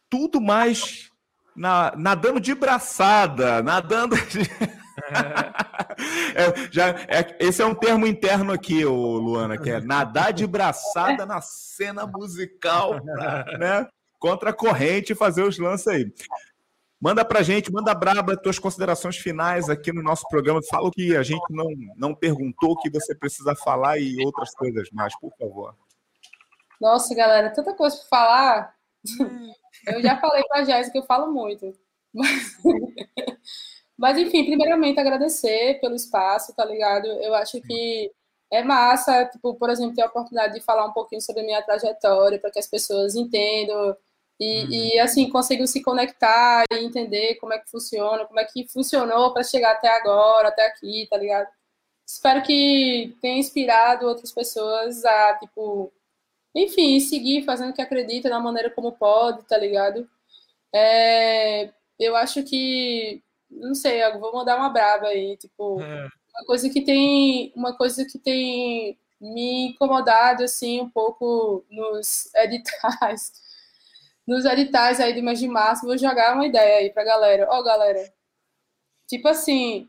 tudo mais na, nadando de braçada, nadando. De... <laughs> é, já, é, esse é um termo interno aqui, ô, Luana, que é nadar de braçada na cena musical, né? Contra a corrente e fazer os lances aí. Manda pra gente, manda braba tuas considerações finais aqui no nosso programa. Fala o que a gente não, não perguntou, que você precisa falar e outras coisas mais, por favor. Nossa, galera, tanta coisa para falar. Eu já falei para a Jéssica que eu falo muito. Mas... Mas, enfim, primeiramente agradecer pelo espaço, tá ligado? Eu acho que é massa, tipo, por exemplo, ter a oportunidade de falar um pouquinho sobre a minha trajetória, para que as pessoas entendam E, uhum. e, assim, conseguiu se conectar e entender como é que funciona, como é que funcionou para chegar até agora, até aqui, tá ligado? Espero que tenha inspirado outras pessoas a, tipo, enfim, seguir fazendo o que acredita da maneira como pode, tá ligado? É, eu acho que, não sei, eu vou mandar uma braba aí, tipo, é. uma coisa que tem, uma coisa que tem me incomodado, assim, um pouco nos <laughs> editais, nos editais aí do mês de março, vou jogar uma ideia aí pra galera. Ó, oh, galera, tipo assim,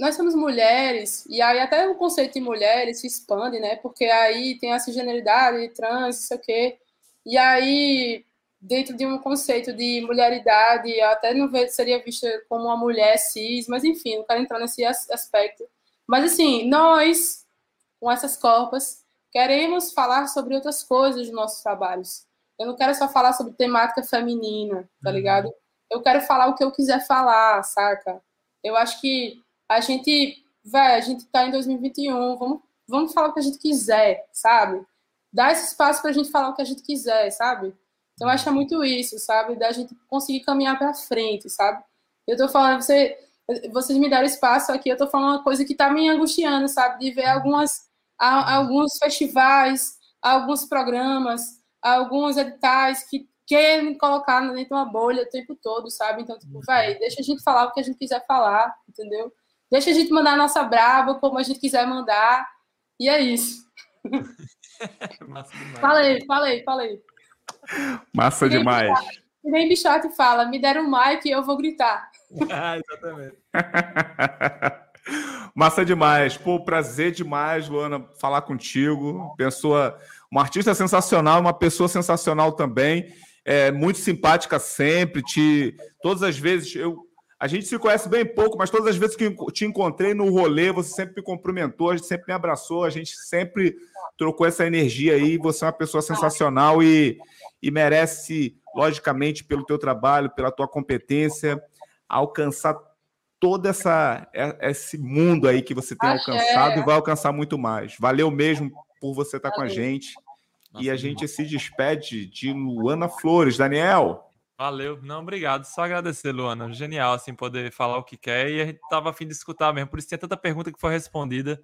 nós somos mulheres, e aí até o conceito de mulheres se expande, né? Porque aí tem a cisgeneridade, trans, não sei o quê. E aí, dentro de um conceito de mulheridade, até não seria vista como uma mulher cis, mas enfim, não quero entrar nesse aspecto. Mas assim, nós, com essas corpas, queremos falar sobre outras coisas dos nossos trabalhos. Eu não quero só falar sobre temática feminina, tá uhum. ligado? Eu quero falar o que eu quiser falar, saca? Eu acho que a gente, vai, a gente tá em 2021, vamos, vamos falar o que a gente quiser, sabe? Dá esse espaço pra gente falar o que a gente quiser, sabe? Então, acho é muito isso, sabe? Da gente conseguir caminhar para frente, sabe? Eu tô falando, você, vocês me deram espaço aqui, eu tô falando uma coisa que tá me angustiando, sabe? De ver algumas, alguns festivais, alguns programas, alguns editais que querem colocar dentro de uma bolha o tempo todo, sabe? Então, tipo, vai, deixa a gente falar o que a gente quiser falar, entendeu? Deixa a gente mandar a nossa brava como a gente quiser mandar. E é isso. <laughs> Massa demais. Falei, falei, falei. Massa e demais. E nem Bichote fala, me deram um mic e eu vou gritar. <laughs> ah, exatamente. <laughs> Massa demais. Pô, prazer demais, Luana, falar contigo. Pessoa uma artista sensacional, uma pessoa sensacional também, é, muito simpática sempre. Te, todas as vezes, eu, a gente se conhece bem pouco, mas todas as vezes que te encontrei no rolê, você sempre me cumprimentou, a gente sempre me abraçou, a gente sempre trocou essa energia aí. Você é uma pessoa sensacional e, e merece, logicamente, pelo teu trabalho, pela tua competência, alcançar todo essa, é, esse mundo aí que você tem alcançado e vai alcançar muito mais. Valeu mesmo por você estar com a gente. Nossa, e a gente se despede de Luana Flores. Daniel. Valeu. Não, obrigado. Só agradecer, Luana. Genial, assim, poder falar o que quer. E a gente estava afim de escutar mesmo. Por isso tinha tanta pergunta que foi respondida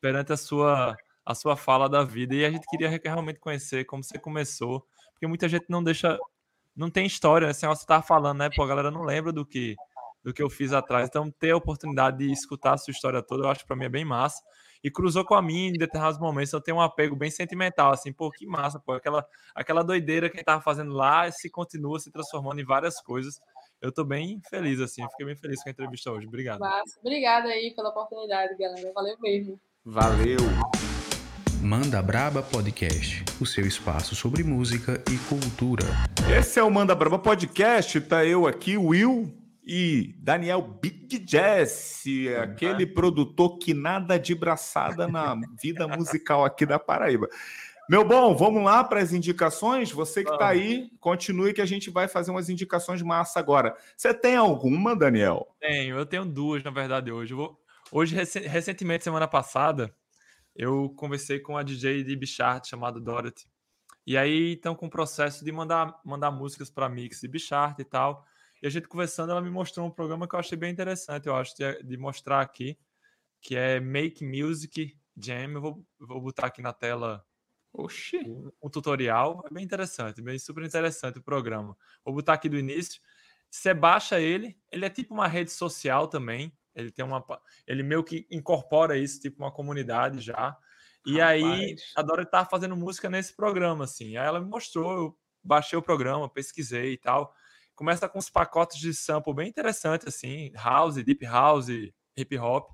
perante a sua, a sua fala da vida. E a gente queria realmente conhecer como você começou. Porque muita gente não deixa... Não tem história, assim, você estava falando, né? Pô, a galera não lembra do que, do que eu fiz atrás. Então, ter a oportunidade de escutar a sua história toda, eu acho que para mim é bem massa e cruzou com a mim em determinados momentos. Eu tenho um apego bem sentimental, assim, pô, que massa, pô, aquela, aquela doideira que a gente tava fazendo lá se continua se transformando em várias coisas. Eu tô bem feliz, assim, fiquei bem feliz com a entrevista hoje. Obrigado. Massa. Obrigada aí pela oportunidade, galera. Valeu mesmo. Valeu. Manda Braba Podcast, o seu espaço sobre música e cultura. Esse é o Manda Braba Podcast, tá eu aqui, Will, e Daniel Big Jazz, aquele produtor que nada de braçada na vida musical aqui da Paraíba. Meu bom, vamos lá para as indicações? Você que está aí, continue que a gente vai fazer umas indicações massa agora. Você tem alguma, Daniel? Tenho, eu tenho duas, na verdade, hoje. Vou... Hoje, recentemente, semana passada, eu conversei com a DJ de Bichart chamada Dorothy. E aí, estão com o processo de mandar, mandar músicas para mix de Bichart e tal. E a gente conversando, ela me mostrou um programa que eu achei bem interessante, eu acho, de, de mostrar aqui, que é Make Music Jam. Eu vou, vou botar aqui na tela Oxi. Um, tutorial. É bem interessante, bem super interessante o programa. Vou botar aqui do início. Você baixa ele, ele é tipo uma rede social também. Ele tem uma. Ele meio que incorpora isso, tipo uma comunidade já. E Rapaz. aí, a Dora tá fazendo música nesse programa, assim. Aí ela me mostrou, eu baixei o programa, pesquisei e tal. Começa com uns pacotes de sample bem interessantes, assim, house, deep house, hip hop.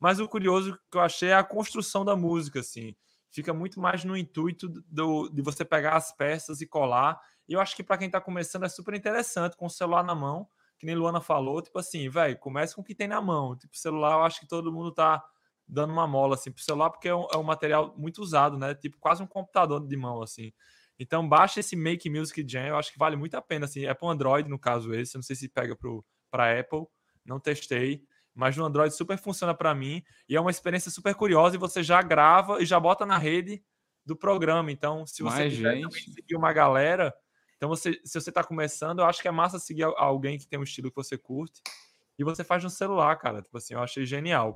Mas o curioso que eu achei é a construção da música, assim. Fica muito mais no intuito do, de você pegar as peças e colar. E eu acho que para quem está começando é super interessante, com o celular na mão, que nem Luana falou, tipo assim, velho, comece com o que tem na mão. Tipo, celular, eu acho que todo mundo tá dando uma mola, assim, pro celular, porque é um, é um material muito usado, né? Tipo, quase um computador de mão, assim. Então baixa esse Make Music Jam, eu acho que vale muito a pena. Assim, é para Android, no caso esse, eu não sei se pega para Apple, não testei, mas no Android super funciona para mim e é uma experiência super curiosa e você já grava e já bota na rede do programa. Então, se você quiser seguir uma galera, Então, você, se você está começando, eu acho que é massa seguir alguém que tem um estilo que você curte e você faz no celular, cara. Tipo assim, eu achei genial.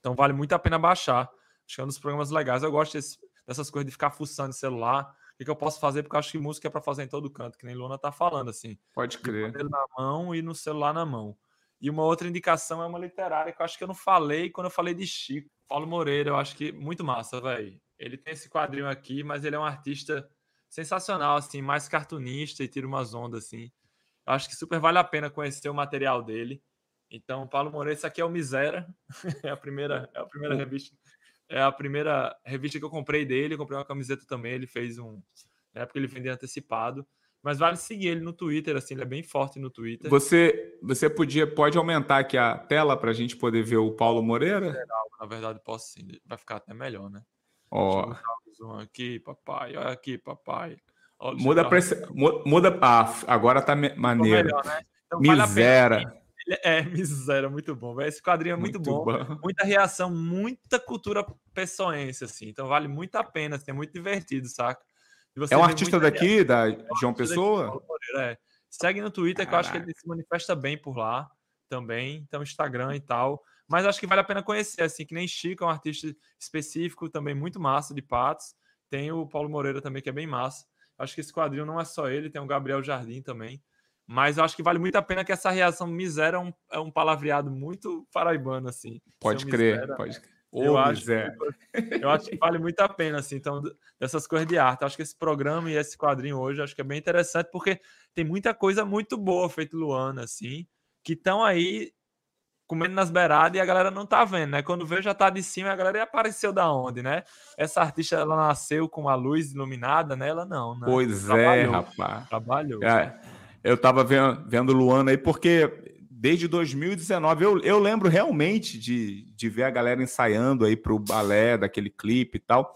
Então, vale muito a pena baixar. Acho que é um dos programas legais. Eu gosto desse, dessas coisas de ficar fuçando o celular. O que, que eu posso fazer? Porque eu acho que música é para fazer em todo canto, que nem Luna tá falando, assim. Pode crer. Na mão e no celular na mão. E uma outra indicação é uma literária que eu acho que eu não falei quando eu falei de Chico. Paulo Moreira, eu acho que muito massa, velho. Ele tem esse quadrinho aqui, mas ele é um artista sensacional, assim, mais cartunista e tira umas ondas, assim. Eu acho que super vale a pena conhecer o material dele. Então, Paulo Moreira, isso aqui é o Misera, <laughs> é a primeira, é a primeira revista, é a primeira revista que eu comprei dele, comprei uma camiseta também, ele fez um, na época ele vendia antecipado. Mas vale seguir ele no Twitter, assim, ele é bem forte no Twitter. Você, você podia, pode aumentar aqui a tela para a gente poder ver o Paulo Moreira? Na verdade, posso sim, vai ficar até melhor, né? Ó. Oh. Aqui, papai, olha aqui, papai. Olha muda para muda, ah, agora tá maneiro. Melhor, né? então, Misera. Vale é, <laughs> miséria, muito bom. Esse quadrinho é muito, muito bom, bom, Muita reação, muita cultura pessoense, assim. Então vale muito a pena, assim, é muito divertido, saca? é um artista daqui, da é João Pessoa? é. Segue no Twitter, Caraca. que eu acho que ele se manifesta bem por lá também. Então, Instagram e tal. Mas acho que vale a pena conhecer, assim, que nem Chico é um artista específico, também muito massa de Patos. Tem o Paulo Moreira também, que é bem massa. Acho que esse quadrinho não é só ele, tem o Gabriel Jardim também. Mas eu acho que vale muito a pena que essa reação miséria é um, é um palavreado muito paraibano, assim. Pode crer, miséria, pode crer. Eu, acho, eu acho que vale muito a pena, assim, então, dessas coisas de arte. Acho que esse programa e esse quadrinho hoje, acho que é bem interessante, porque tem muita coisa muito boa feita Luana, assim, que estão aí comendo nas beiradas e a galera não tá vendo, né? Quando vê, já tá de cima e a galera apareceu da onde, né? Essa artista, ela nasceu com a luz iluminada, né? Ela não, né? Pois é, rapaz. Trabalhou. É, eu tava vendo, vendo Luana aí, porque desde 2019. Eu, eu lembro realmente de, de ver a galera ensaiando aí para o balé daquele clipe e tal.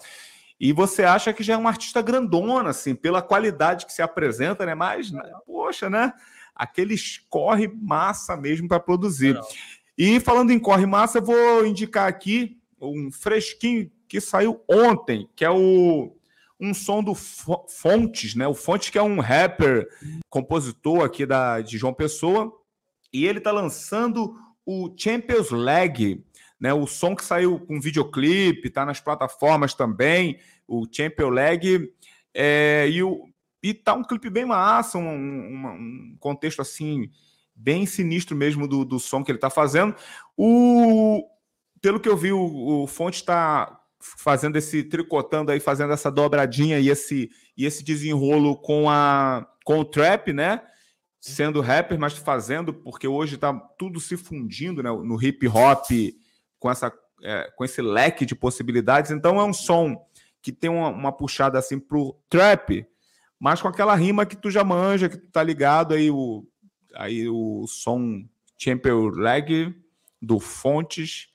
E você acha que já é uma artista grandona, assim, pela qualidade que se apresenta, né? Mas, poxa, né? Aqueles corre massa mesmo para produzir. Não. E falando em corre massa, eu vou indicar aqui um fresquinho que saiu ontem, que é o um som do Fontes, né? O Fontes que é um rapper, compositor aqui da de João Pessoa, e ele está lançando o Champions League, né? O som que saiu com videoclipe, está nas plataformas também, o Champions League. É, e, o, e tá um clipe bem massa, um, um, um contexto assim, bem sinistro mesmo do, do som que ele está fazendo. O, pelo que eu vi, o, o Fonte está fazendo esse tricotando aí, fazendo essa dobradinha e esse e esse desenrolo com a com o trap, né? sendo rapper, mas fazendo, porque hoje está tudo se fundindo né, no hip hop com, essa, é, com esse leque de possibilidades. Então é um som que tem uma, uma, puxada assim pro trap, mas com aquela rima que tu já manja, que tu tá ligado aí o, aí o som Champion Leg do Fontes.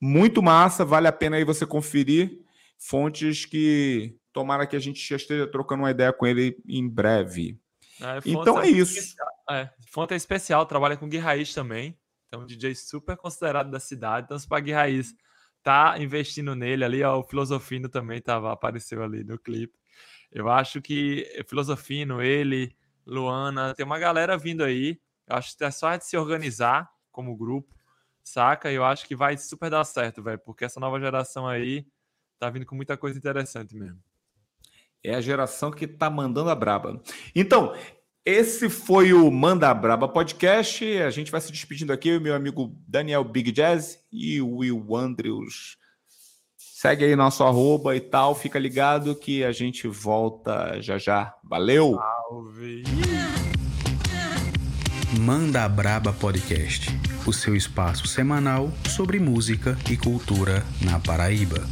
Muito massa, vale a pena aí você conferir. Fontes que tomara que a gente já esteja trocando uma ideia com ele em breve. É, então é, é isso. É, Fonte é especial, trabalha com Gui Raiz também. Então, um DJ super considerado da cidade. Então, se o Gui Raiz tá investindo nele ali, ó, o Filosofino também tava, apareceu ali no clipe. Eu acho que Filosofino, ele, Luana, tem uma galera vindo aí. Eu acho que é só a gente se organizar como grupo, saca? Eu acho que vai super dar certo, velho, porque essa nova geração aí tá vindo com muita coisa interessante mesmo. É a geração que tá mandando a braba. Então, esse foi o Manda Braba Podcast. A gente vai se despedindo aqui, o meu amigo Daniel Big Jazz e o Will Andrews. Segue aí nosso arroba e tal, fica ligado que a gente volta já já. Valeu! Salve! Manda Braba Podcast, o seu espaço semanal sobre música e cultura na Paraíba.